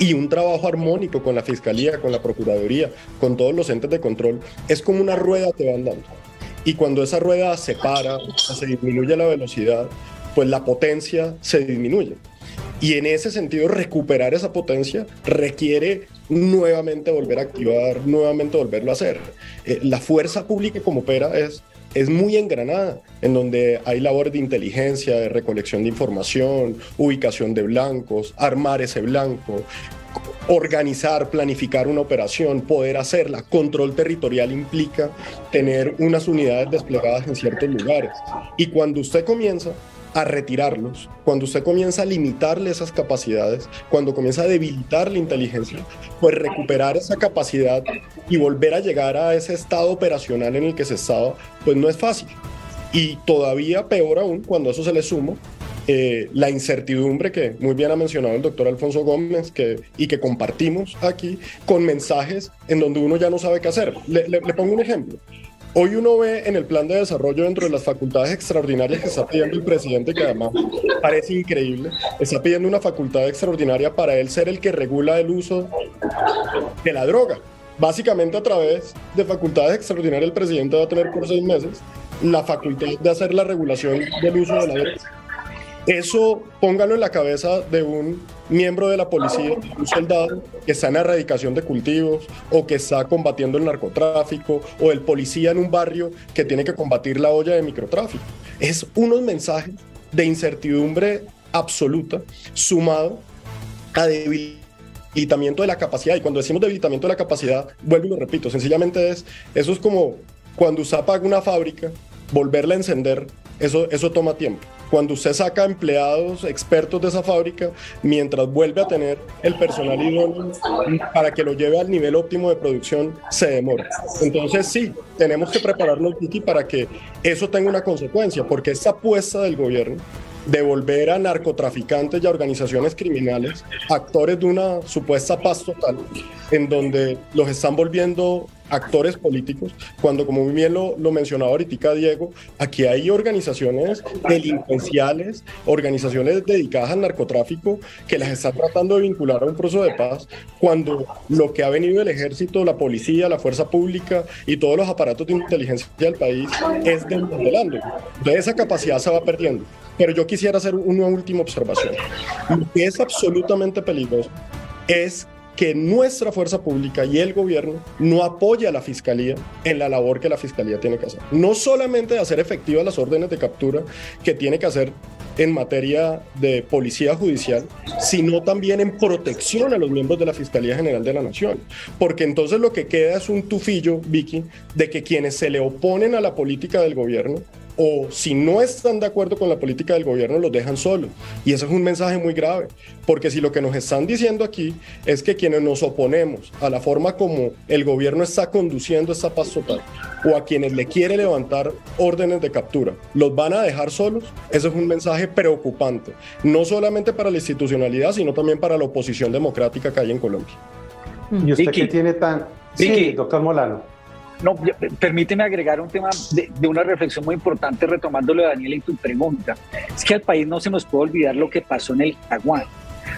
y un trabajo armónico con la fiscalía, con la procuraduría, con todos los entes de control, es como una rueda que van dando. Y cuando esa rueda se para, se disminuye la velocidad, pues la potencia se disminuye. Y en ese sentido, recuperar esa potencia requiere nuevamente volver a activar, nuevamente volverlo a hacer. Eh, la fuerza pública como opera es, es muy engranada, en donde hay labores de inteligencia, de recolección de información, ubicación de blancos, armar ese blanco, organizar, planificar una operación, poder hacerla. Control territorial implica tener unas unidades desplegadas en ciertos lugares. Y cuando usted comienza a retirarlos, cuando usted comienza a limitarle esas capacidades, cuando comienza a debilitar la inteligencia, pues recuperar esa capacidad y volver a llegar a ese estado operacional en el que se estaba, pues no es fácil. Y todavía peor aún cuando eso se le suma eh, la incertidumbre que muy bien ha mencionado el doctor Alfonso Gómez y que compartimos aquí con mensajes en donde uno ya no sabe qué hacer. Le, le, pongo un ejemplo. Hoy uno ve en el plan de desarrollo dentro de las facultades extraordinarias que está pidiendo el presidente, que además parece increíble, está pidiendo una facultad extraordinaria para él ser el que regula el uso de la droga. Básicamente a través de facultades extraordinarias el presidente va a tener por seis meses la facultad de hacer la regulación del uso de la droga. Eso póngalo en la cabeza de un miembro de la policía, un soldado que está en erradicación de cultivos o que está combatiendo el narcotráfico o el policía en un barrio que tiene que combatir la olla de microtráfico. Es unos mensajes de incertidumbre absoluta sumado a debilitamiento de la capacidad. Y cuando decimos debilitamiento de la capacidad, vuelvo y lo repito, sencillamente es, eso es como cuando usted apaga una fábrica, volverla a encender, eso, eso toma tiempo cuando usted saca empleados expertos de esa fábrica, mientras vuelve a tener el personal idóneo para que lo lleve al nivel óptimo de producción, se demora. Entonces sí, tenemos que prepararnos, Vicky, para que eso tenga una consecuencia, porque esa apuesta del gobierno de volver a narcotraficantes y a organizaciones criminales actores de una supuesta paz total, en donde los están volviendo actores políticos, cuando como bien lo, lo mencionaba ahorita Diego, aquí hay organizaciones delincuenciales, organizaciones dedicadas al narcotráfico que las están tratando de vincular a un proceso de paz, cuando lo que ha venido el ejército, la policía, la fuerza pública y todos los aparatos de inteligencia del país es desmantelando. Entonces esa capacidad se va perdiendo. Pero yo quisiera hacer una última observación. Lo que es absolutamente peligroso es que nuestra fuerza pública y el gobierno no apoya a la fiscalía en la labor que la fiscalía tiene que hacer. No solamente de hacer efectivas las órdenes de captura que tiene que hacer en materia de policía judicial, sino también en protección a los miembros de la Fiscalía General de la Nación. Porque entonces lo que queda es un tufillo, Vicky, de que quienes se le oponen a la política del gobierno o si no están de acuerdo con la política del gobierno, los dejan solos. Y eso es un mensaje muy grave, porque si lo que nos están diciendo aquí es que quienes nos oponemos a la forma como el gobierno está conduciendo esta paz total, o a quienes le quiere levantar órdenes de captura, los van a dejar solos, eso es un mensaje preocupante, no solamente para la institucionalidad, sino también para la oposición democrática que hay en Colombia. ¿Y usted qué tiene tan... Sí, doctor Molano. No, permíteme agregar un tema de, una reflexión muy importante, retomándolo Daniel y tu pregunta. Es que al país no se nos puede olvidar lo que pasó en el Caguán.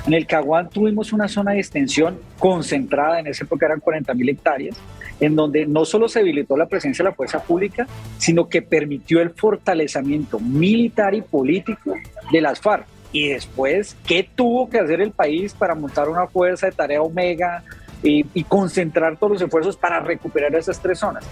En el Caguán tuvimos una zona de extensión concentrada, en esa época eran 40 mil hectáreas, en donde no solo se habilitó la presencia de la fuerza pública, sino que permitió el fortalecimiento militar y político de las FARC. Y después, ¿qué tuvo que hacer el país para montar una fuerza de tarea Omega, y, concentrar todos los esfuerzos para recuperar esas tres zonas.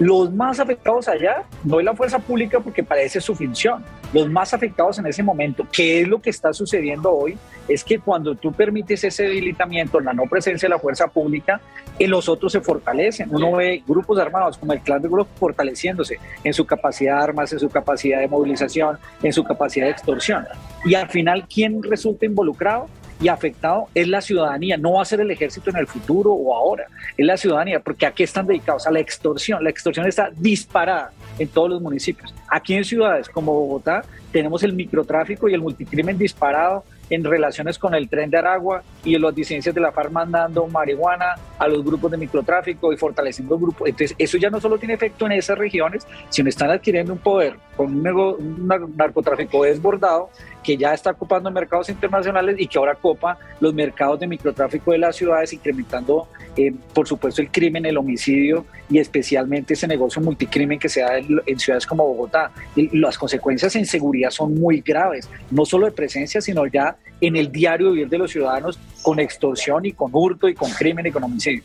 Los más afectados allá no es la fuerza pública porque parece su función. Los más afectados en ese momento, ¿qué es lo que está sucediendo hoy? Es que cuando tú permites ese debilitamiento, la no presencia de la fuerza pública, en los otros se fortalecen. Uno ve grupos armados como el clan de grupos fortaleciéndose en su capacidad de armas, en su capacidad de movilización, en su capacidad de extorsión. Y al final, ¿quién resulta involucrado? Y afectado es la ciudadanía, no va a ser el ejército en el futuro o ahora, es la ciudadanía, porque aquí están dedicados a la extorsión, la extorsión está disparada en todos los municipios. Aquí en ciudades como Bogotá tenemos el microtráfico y el multicrimen disparado en relaciones con el tren de Aragua y las disidencias de la FARC mandando marihuana a los grupos de microtráfico y fortaleciendo grupos. Entonces, eso ya no solo tiene efecto en esas regiones, sino están adquiriendo un poder con un, un narcotráfico desbordado que ya está ocupando mercados internacionales y que ahora copa los mercados de microtráfico de las ciudades, incrementando, eh, por supuesto, el crimen, el homicidio y especialmente ese negocio multicrimen que se da en, ciudades como Bogotá. Y las consecuencias en seguridad son muy graves, no solo de presencia, sino ya en el diario vivir de los ciudadanos con extorsión y con hurto y con crimen y con homicidio.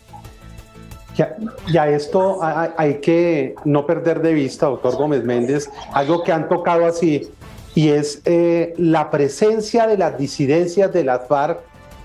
Y a esto hay que no perder de vista, doctor Gómez Méndez, algo que han tocado así y es eh, la presencia de las disidencias de las FARC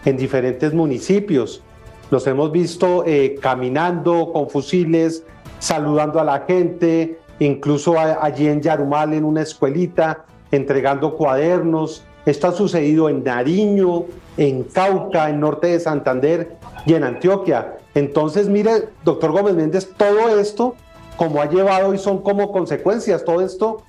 en diferentes municipios. Los hemos visto eh, caminando con fusiles, saludando a la gente, incluso allí en Yarumal, en una escuelita, entregando cuadernos. Esto ha sucedido en Nariño, en Cauca, en norte de Santander y en Antioquia. Entonces, mire, doctor Gómez Méndez, todo esto, como ha llevado y son como consecuencias, todo esto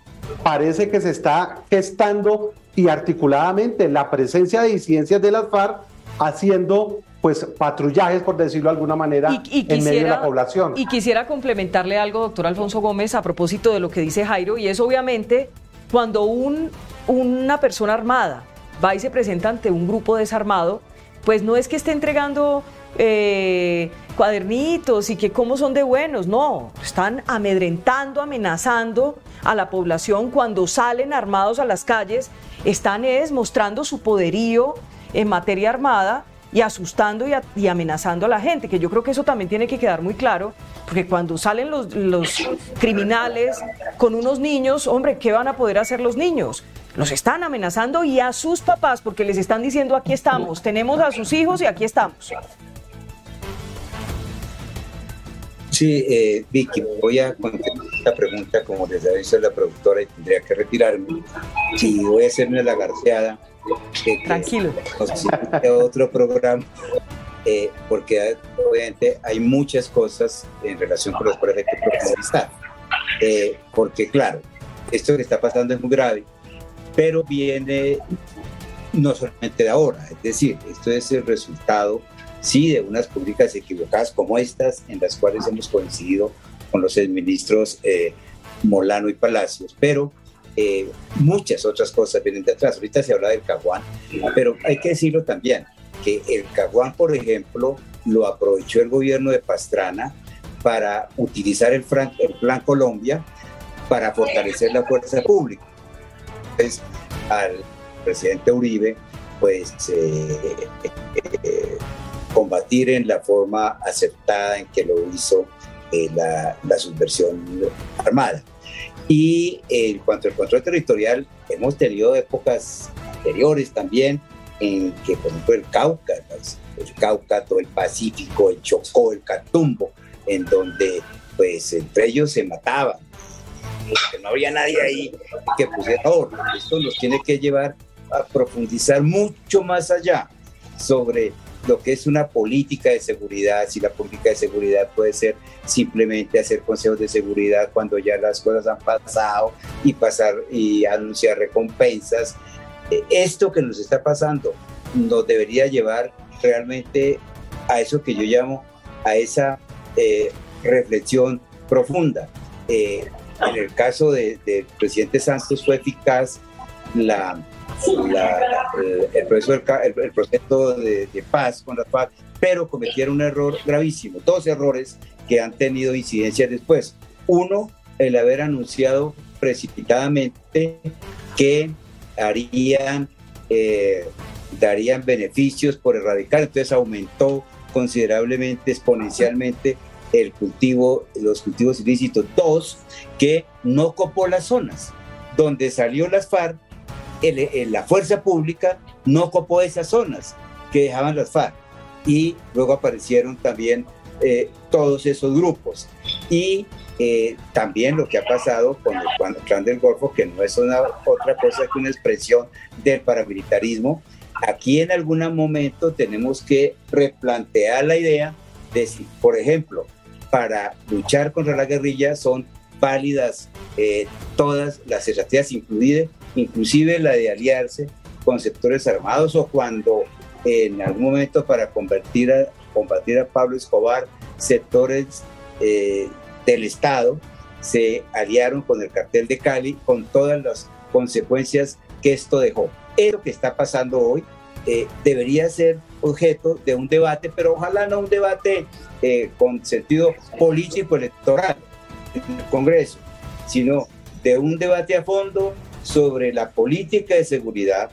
parece que se está gestando y articuladamente la presencia de disidencias de las FARC haciendo pues patrullajes, por decirlo de alguna manera, en medio de la población. Y quisiera complementarle algo, doctor Alfonso Gómez, a propósito de lo que dice Jairo, y es obviamente cuando un, una persona armada va y se presenta ante un grupo desarmado, pues no es que esté entregando eh, cuadernitos y que cómo son de buenos, no, están amedrentando, amenazando a la población cuando salen armados a las calles, están es mostrando su poderío en materia armada y asustando y, amenazando a la gente, que yo creo que eso también tiene que quedar muy claro, porque cuando salen los, los criminales con unos niños, hombre, ¿qué van a poder hacer los niños? Los están amenazando y a sus papás porque les están diciendo aquí estamos, tenemos a sus hijos y aquí estamos. Sí, eh, Vicky, voy a contestar esta pregunta como les dicho la productora y tendría que retirarme. Y voy a hacerme la garceada. Tranquilo. otro programa, eh, porque obviamente hay muchas cosas en relación con los proyectos que profundizar. Eh, porque claro, esto que está pasando es muy grave pero viene no solamente de ahora, es decir, esto es el resultado, sí, de unas políticas equivocadas como estas, en las cuales hemos coincidido con los ministros eh, Molano y Palacios, pero eh, muchas otras cosas vienen de atrás. Ahorita se habla del Caguán, pero hay que decirlo también, que el Caguán, por ejemplo, lo aprovechó el gobierno de Pastrana para utilizar el, el Plan Colombia para fortalecer la fuerza pública. Entonces, al presidente Uribe, pues eh, combatir en la forma aceptada en que lo hizo eh, la, la, subversión armada. Y en cuanto al control territorial, hemos tenido épocas anteriores también en que, por ejemplo, el Cauca, el Cauca, todo el Pacífico, el Chocó, el Catumbo, en donde pues entre ellos se mataban, que no había nadie ahí que pusiera orden. Esto nos tiene que llevar a profundizar mucho más allá sobre lo que es una política de seguridad, si la política de seguridad puede ser simplemente hacer consejos de seguridad cuando ya las cosas han pasado y pasar y anunciar recompensas. Esto que nos está pasando nos debería llevar realmente a eso que yo llamo a esa eh, reflexión profunda. Eh, en el caso del presidente Santos fue eficaz la, el, proceso, el, proceso de, paz con la paz, pero cometieron un error gravísimo, dos errores que han tenido incidencias después. Uno, el haber anunciado precipitadamente que harían, eh, darían beneficios por erradicar, entonces aumentó considerablemente, exponencialmente el cultivo, los cultivos ilícitos. Dos, que no copó las zonas. Donde salió las FARC, la fuerza pública no copó esas zonas que dejaban las FARC. Y luego aparecieron también eh, todos esos grupos. Y eh, también lo que ha pasado con el plan del Golfo, que no es una, otra cosa que una expresión del paramilitarismo. Aquí en algún momento tenemos que replantear la idea de si, por ejemplo, para luchar contra la guerrilla son válidas eh, todas las estrategias, inclusive, inclusive la de aliarse con sectores armados o cuando en algún momento para convertir a, combatir a Pablo Escobar, sectores eh, del Estado se aliaron con el cartel de Cali con todas las consecuencias que esto dejó. Eso que está pasando hoy eh, debería ser objeto de un debate, pero ojalá no un debate eh, con sentido político electoral en el Congreso, sino de un debate a fondo sobre la política de seguridad,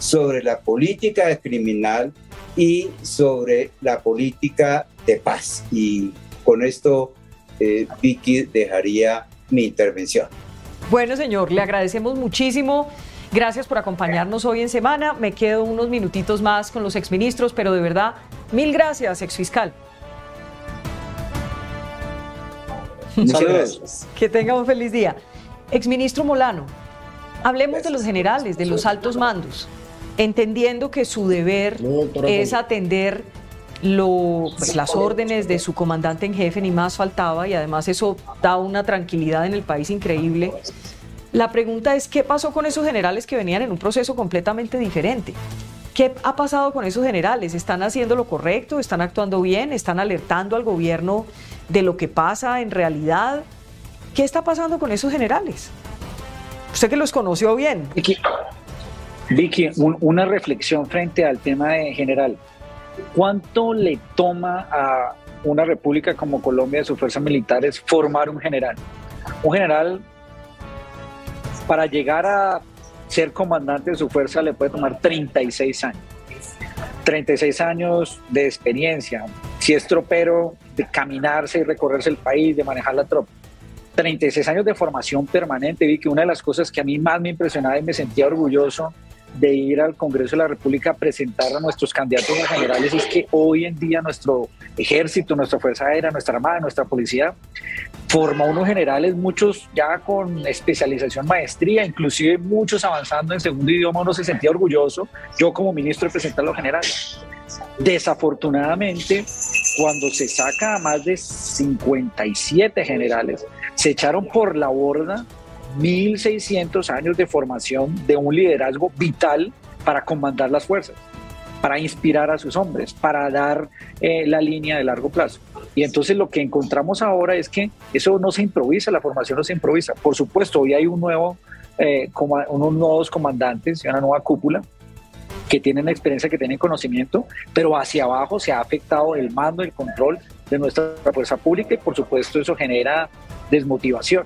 sobre la política criminal y sobre la política de paz. Y con esto, eh, Vicky, dejaría mi intervención. Bueno, señor, le agradecemos muchísimo Gracias por acompañarnos hoy en semana. Me quedo unos minutitos más con los exministros, pero de verdad, mil gracias, exfiscal. Muchas gracias. Que tenga un feliz día. Exministro Molano, hablemos de los generales, de los altos mandos, entendiendo que su deber es atender lo, pues, las órdenes de su comandante en jefe, ni más faltaba, y además eso da una tranquilidad en el país increíble. La pregunta es, ¿qué pasó con esos generales que venían en un proceso completamente diferente? ¿Qué ha pasado con esos generales? ¿Están haciendo lo correcto? ¿Están actuando bien? ¿Están alertando al gobierno de lo que pasa en realidad? ¿Qué está pasando con esos generales? Usted que los conoció bien. Vicky, una reflexión frente al tema de general. ¿Cuánto le toma a una república como Colombia de sus fuerzas militares formar un general? Un general para llegar a ser comandante de su fuerza le puede tomar 36 años. 36 años de experiencia. Si es tropero, de caminarse y recorrerse el país, de manejar la tropa. 36 años de formación permanente. Vi que una de las cosas que a mí más me impresionaba y me sentía orgulloso de ir al Congreso de la República a presentar a nuestros candidatos a generales es que hoy en día nuestro ejército, nuestra Fuerza Aérea, nuestra Armada, nuestra Policía forma unos generales, muchos ya con especialización, maestría, inclusive muchos avanzando en segundo idioma, uno se sentía orgulloso, yo como ministro de presentar a los generales. Desafortunadamente, cuando se saca a más de 57 generales, se echaron por la borda 1.600 años de formación de un liderazgo vital para comandar las fuerzas, para inspirar a sus hombres, para dar eh, la línea de largo plazo. Y entonces lo que encontramos ahora es que eso no se improvisa, la formación no se improvisa. Por supuesto, hoy hay un nuevo, eh, unos nuevos comandantes y una nueva cúpula que tienen experiencia, que tienen conocimiento, pero hacia abajo se ha afectado el mando, el control de nuestra fuerza pública y por supuesto eso genera desmotivación.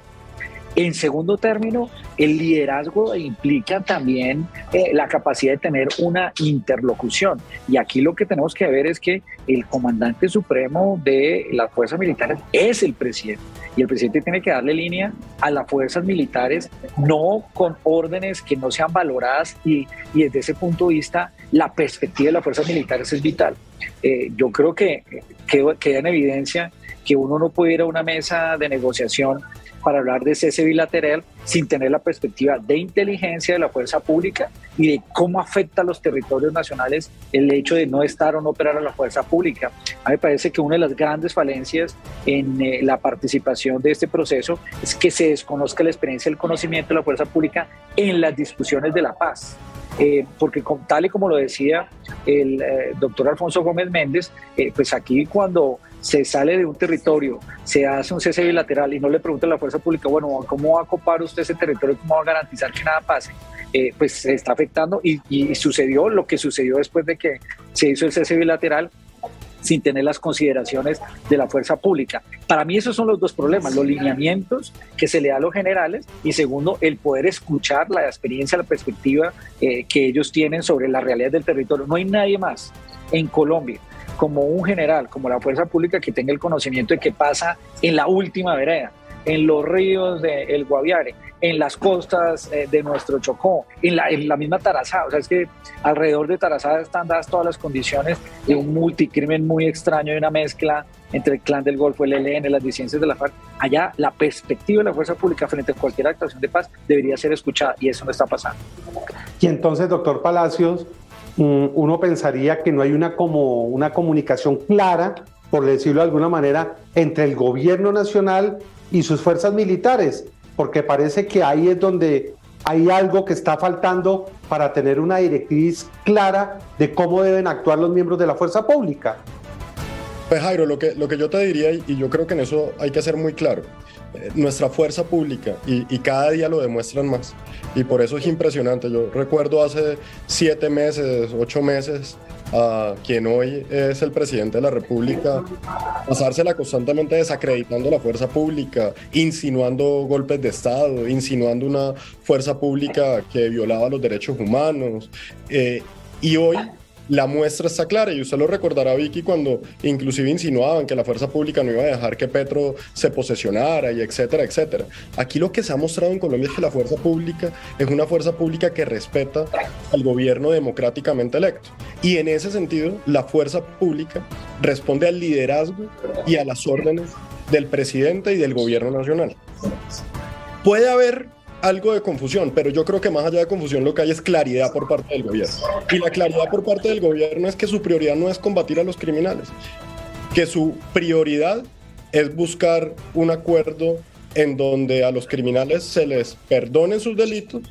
En segundo término, el liderazgo implica también eh, la capacidad de tener una interlocución. Y aquí lo que tenemos que ver es que el comandante supremo de las fuerzas militares es el presidente. Y el presidente tiene que darle línea a las fuerzas militares, no con órdenes que no sean valoradas. Y, desde ese punto de vista, la perspectiva de las fuerzas militares es vital. Eh, yo creo que queda en evidencia que uno no puede ir a una mesa de negociación para hablar de cese bilateral sin tener la perspectiva de inteligencia de la fuerza pública y de cómo afecta a los territorios nacionales el hecho de no estar o no operar a la fuerza pública. A mí me parece que una de las grandes falencias en eh, la participación de este proceso es que se desconozca la experiencia y el conocimiento de la fuerza pública en las discusiones de la paz. Eh, porque tal y como lo decía el eh, doctor Alfonso Gómez Méndez, pues aquí cuando se sale de un territorio, se hace un cese bilateral y no le pregunta a la fuerza pública, bueno, ¿cómo va a copar usted ese territorio? ¿Cómo va a garantizar que nada pase? Eh, pues se está afectando y, sucedió lo que sucedió después de que se hizo el cese bilateral sin tener las consideraciones de la fuerza pública. Para mí esos son los dos problemas, los lineamientos que se le da a los generales y segundo, el poder escuchar la experiencia, la perspectiva eh, que ellos tienen sobre la realidad del territorio. No hay nadie más en Colombia como un general, como la fuerza pública que tenga el conocimiento de qué pasa en la última vereda, en los ríos del Guaviare, en las costas eh, de nuestro Chocó, en la, en la, misma Tarazá. O sea, es que alrededor de Tarazá están dadas todas las condiciones de un multicrimen muy extraño y una mezcla entre el clan del Golfo, el ELN, las disidencias de la FARC. Allá la perspectiva de la fuerza pública frente a cualquier actuación de paz debería ser escuchada y eso no está pasando. Y entonces, doctor Palacios, uno pensaría que no hay una, como, una comunicación clara, por decirlo de alguna manera, entre el gobierno nacional y sus fuerzas militares, porque parece que ahí es donde hay algo que está faltando para tener una directriz clara de cómo deben actuar los miembros de la fuerza pública. Pues Jairo, lo que, lo que yo te diría, y yo creo que en eso hay que ser muy claro, nuestra fuerza pública, y, y, cada día lo demuestran más, y por eso es impresionante. Yo recuerdo hace siete meses, ocho meses, a quien hoy es el presidente de la República, pasársela constantemente desacreditando la fuerza pública, insinuando golpes de Estado, insinuando una fuerza pública que violaba los derechos humanos. Eh, y hoy la muestra está clara y usted lo recordará, Vicky, cuando inclusive insinuaban que la fuerza pública no iba a dejar que Petro se posesionara y etcétera, etcétera. Aquí lo que se ha mostrado en Colombia es que la fuerza pública es una fuerza pública que respeta al gobierno democráticamente electo. Y en ese sentido, la fuerza pública responde al liderazgo y a las órdenes del presidente y del gobierno nacional. Puede haber algo de confusión, pero yo creo que más allá de confusión lo que hay es claridad por parte del gobierno. Y la claridad por parte del gobierno es que su prioridad no es combatir a los criminales, que su prioridad es buscar un acuerdo en donde a los criminales se les perdonen sus delitos,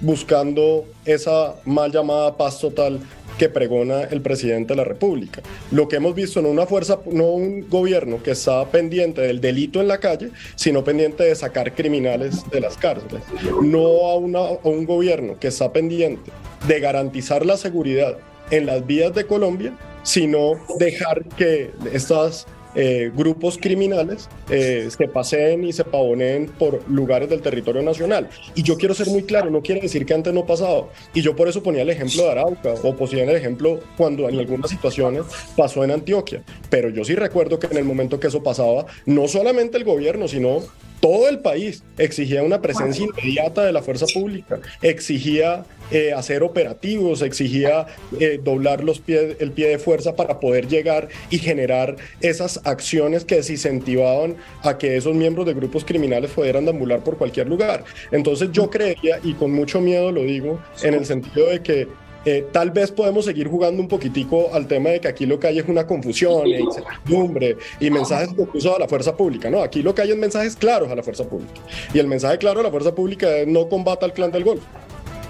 buscando esa mal llamada paz total que pregona el presidente de la República. Lo que hemos visto no una fuerza, no un gobierno que está pendiente del delito en la calle, sino pendiente de sacar criminales de las cárceles. No a, a un gobierno que está pendiente de garantizar la seguridad en las vías de Colombia, sino dejar que estas eh, grupos criminales eh, se paseen y se pavoneen por lugares del territorio nacional. Y yo quiero ser muy claro, no quiere decir que antes no pasado. Y yo por eso ponía el ejemplo de Arauca o ponía el ejemplo cuando en algunas situaciones pasó en Antioquia. Pero yo sí recuerdo que en el momento que eso pasaba, no solamente el gobierno, sino todo el país exigía una presencia inmediata de la fuerza pública, exigía eh, hacer operativos, exigía eh, doblar los pies, el pie de fuerza para poder llegar y generar esas acciones que desincentivaban a que esos miembros de grupos criminales pudieran deambular por cualquier lugar. Entonces yo creía, y con mucho miedo lo digo, en el sentido de que eh, tal vez podemos seguir jugando un poquitico al tema de que aquí lo que hay es una confusión e incertidumbre y mensajes confusos a la fuerza pública. No, aquí lo que hay es mensajes claros a la fuerza pública. Y el mensaje claro a la fuerza pública es no combata al clan del Golfo.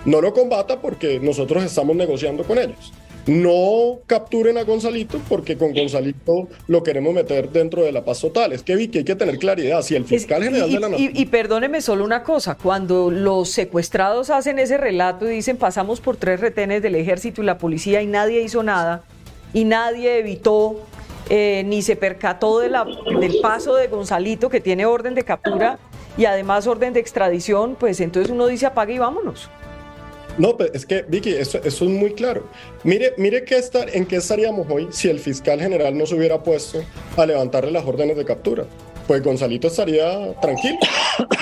No lo combata porque nosotros estamos negociando con ellos no capturen a Gonzalito porque con Gonzalito lo queremos meter dentro de la paz total. Es que vi que hay que tener claridad. Si el fiscal general de la Nación... Y, perdóneme solo una cosa, cuando los secuestrados hacen ese relato y dicen pasamos por tres retenes del ejército y la policía y nadie hizo nada y nadie evitó eh, ni se percató de la, del paso de Gonzalito que tiene orden de captura y además orden de extradición, pues entonces uno dice apague y vámonos. No, pero es que, Vicky, eso, es muy claro. Mire, mire qué en qué estaríamos hoy si el fiscal general no se hubiera puesto a levantarle las órdenes de captura. Pues Gonzalito estaría tranquilo,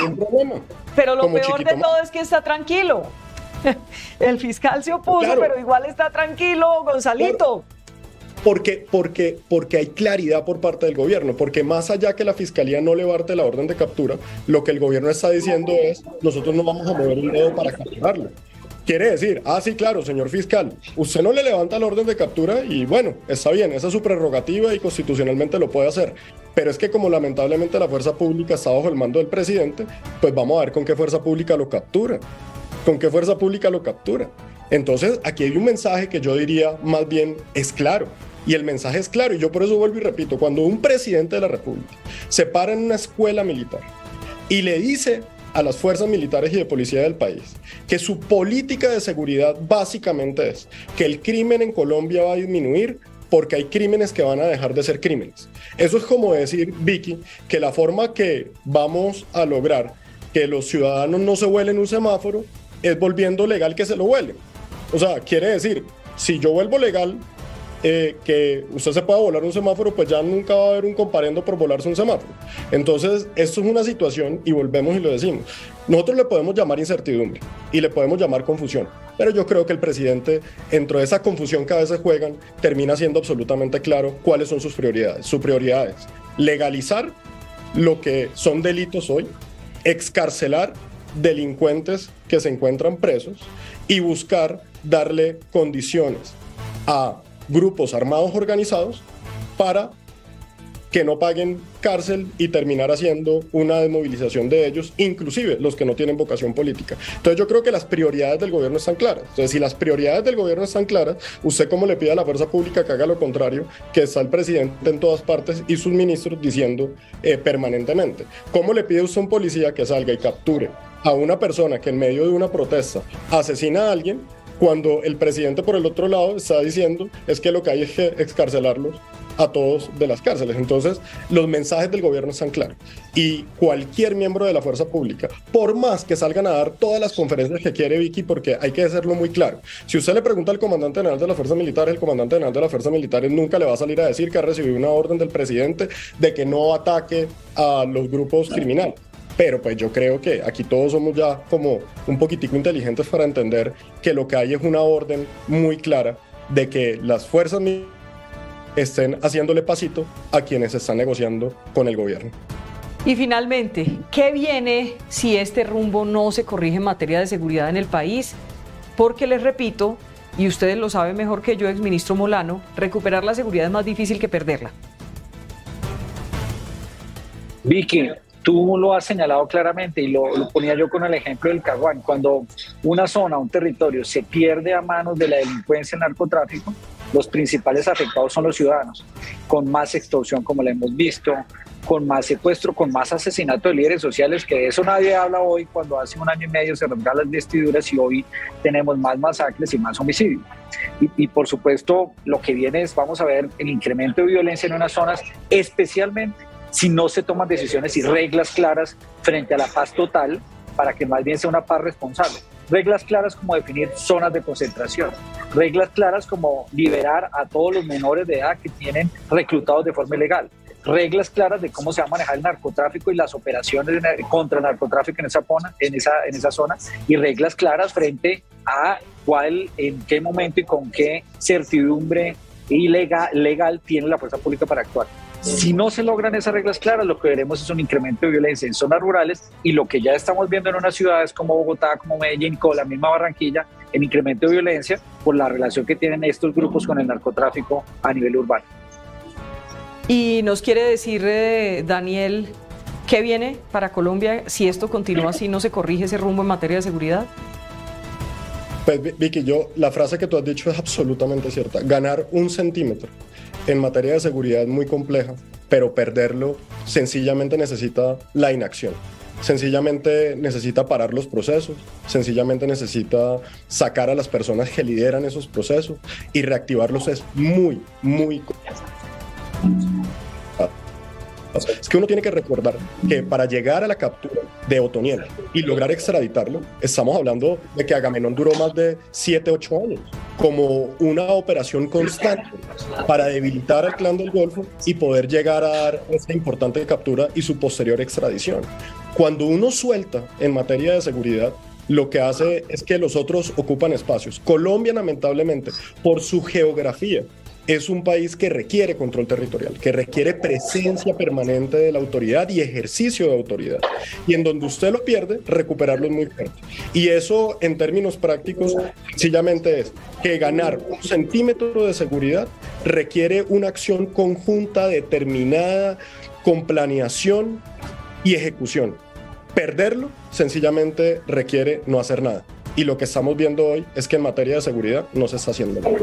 sin problema. Pero lo peor de todo es que está tranquilo. El fiscal se opuso, pero igual está tranquilo, Gonzalito. Porque, porque, porque hay claridad por parte del gobierno, porque más allá que la fiscalía no levante la orden de captura, lo que el gobierno está diciendo es, nosotros no vamos a mover un dedo para capturarlo. Quiere decir, ah, sí, claro, señor fiscal, usted no le levanta la orden de captura y bueno, está bien, esa es su prerrogativa y constitucionalmente lo puede hacer. Pero es que como lamentablemente la fuerza pública está bajo el mando del presidente, pues vamos a ver con qué fuerza pública lo captura. ¿Con qué fuerza pública lo captura? Entonces, aquí hay un mensaje que yo diría más bien es claro. Y el mensaje es claro, y yo por eso vuelvo y repito, cuando un presidente de la República se para en una escuela militar y le dice a las fuerzas militares y de policía del país que su política de seguridad básicamente es que el crimen en Colombia va a disminuir porque hay crímenes que van a dejar de ser crímenes. Eso es como decir, Vicky, que la forma que vamos a lograr que los ciudadanos no se vuelen un semáforo es volviendo legal que se lo vuelen. O sea, quiere decir, si yo vuelvo legal eh, que usted se pueda volar un semáforo, pues ya nunca va a haber un comparendo por volarse un semáforo. Entonces, esto es una situación, y volvemos y lo decimos, nosotros le podemos llamar incertidumbre y le podemos llamar confusión, pero yo creo que el presidente, dentro de esa confusión que a veces juegan, termina siendo absolutamente claro cuáles son sus prioridades. Su prioridad es legalizar lo que son delitos hoy, excarcelar delincuentes que se encuentran presos y buscar darle condiciones a grupos armados organizados para que no paguen cárcel y terminar haciendo una desmovilización de ellos, inclusive los que no tienen vocación política. Entonces yo creo que las prioridades del gobierno están claras. Entonces si las prioridades del gobierno están claras, usted como le pide a la fuerza pública que haga lo contrario, que está el presidente en todas partes y sus ministros diciendo eh, permanentemente. ¿Cómo le pide usted a un policía que salga y capture a una persona que en medio de una protesta asesina a alguien? Cuando el presidente por el otro lado está diciendo es que lo que hay es que excarcelarlos a todos de las cárceles. Entonces, los mensajes del gobierno están claros. Y cualquier miembro de la fuerza pública, por más que salgan a dar todas las conferencias que quiere Vicky, porque hay que hacerlo muy claro. Si usted le pregunta al comandante general de la fuerza militar, el comandante general de la fuerza militar nunca le va a salir a decir que ha recibido una orden del presidente de que no ataque a los grupos criminales. Pero pues yo creo que aquí todos somos ya como un poquitico inteligentes para entender que lo que hay es una orden muy clara de que las fuerzas estén haciéndole pasito a quienes están negociando con el gobierno. Y finalmente, ¿qué viene si este rumbo no se corrige en materia de seguridad en el país? Porque les repito, y ustedes lo saben mejor que yo, exministro Molano, recuperar la seguridad es más difícil que perderla. Vicky, Tú lo has señalado claramente y lo, ponía yo con el ejemplo del Caguán. Cuando una zona, un territorio se pierde a manos de la delincuencia y narcotráfico, los principales afectados son los ciudadanos, con más extorsión como la hemos visto, con más secuestro, con más asesinato de líderes sociales, que de eso nadie habla hoy cuando hace un año y medio se rompan las vestiduras y hoy tenemos más masacres y más homicidios. Y, y, por supuesto lo que viene es, vamos a ver, el incremento de violencia en unas zonas, especialmente si no se toman decisiones y reglas claras frente a la paz total para que más bien sea una paz responsable. Reglas claras como definir zonas de concentración, reglas claras como liberar a todos los menores de edad que tienen reclutados de forma ilegal, reglas claras de cómo se va a manejar el narcotráfico y las operaciones contra el narcotráfico en esa, zona, y reglas claras frente a cuál, en qué momento y con qué certidumbre y legal, legal tiene la fuerza pública para actuar. Si no se logran esas reglas claras, lo que veremos es un incremento de violencia en zonas rurales y lo que ya estamos viendo en unas ciudades como Bogotá, como Medellín, como la misma Barranquilla, el incremento de violencia por la relación que tienen estos grupos con el narcotráfico a nivel urbano. Y nos quiere decir, eh, Daniel, ¿qué viene para Colombia si esto continúa así, no se corrige ese rumbo en materia de seguridad? Pues Vicky, yo, la frase que tú has dicho es absolutamente cierta. Ganar un centímetro en materia de seguridad muy compleja, pero perderlo sencillamente necesita la inacción. Sencillamente necesita parar los procesos, sencillamente necesita sacar a las personas que lideran esos procesos y reactivarlos es muy, muy es que uno tiene que recordar que para llegar a la captura de Otoniel y lograr extraditarlo, estamos hablando de que Agamenón duró más de 7, 8 años como una operación constante para debilitar al clan del Golfo y poder llegar a dar esta importante captura y su posterior extradición. Cuando uno suelta en materia de seguridad, lo que hace es que los otros ocupan espacios. Colombia, lamentablemente, por su geografía, es un país que requiere control territorial, que requiere presencia permanente de la autoridad y ejercicio de autoridad. Y en donde usted lo pierde, recuperarlo es muy fuerte. Y eso, en términos prácticos, sencillamente es que ganar un centímetro de seguridad requiere una acción conjunta, determinada, con planeación y ejecución. Perderlo sencillamente requiere no hacer nada. Y lo que estamos viendo hoy es que en materia de seguridad no se está haciendo nada.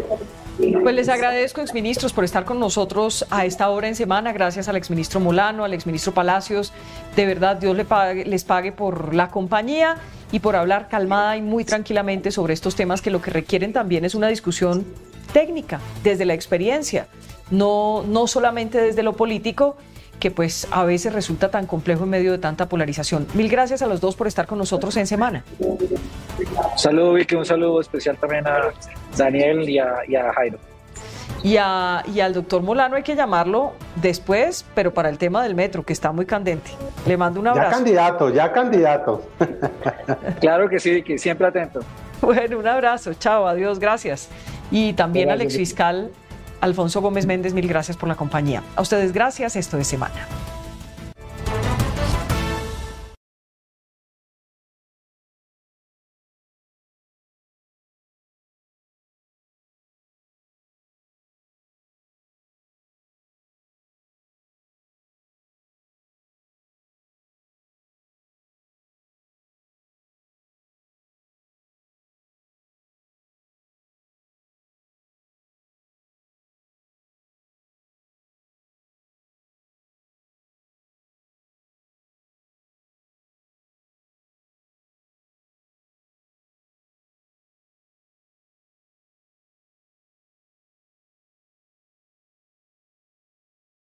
Pues les agradezco, exministros, por estar con nosotros a esta hora en semana. Gracias al exministro Molano, al exministro Palacios. De verdad, Dios les pague, les pague por la compañía y por hablar calmada y muy tranquilamente sobre estos temas que lo que requieren también es una discusión técnica, desde la experiencia, no, no solamente desde lo político que pues a veces resulta tan complejo en medio de tanta polarización. Mil gracias a los dos por estar con nosotros en semana. Un saludo, Vicky, un saludo especial también a Daniel y a, Jairo. Y, y, al doctor Molano hay que llamarlo después, pero para el tema del metro, que está muy candente. Le mando un abrazo. Ya candidato, ya candidato. claro que sí, Vicky, siempre atento. Bueno, un abrazo, chao, adiós, gracias. Y también al exfiscal Alfonso Gómez Méndez, mil gracias por la compañía. A ustedes gracias, esto de semana.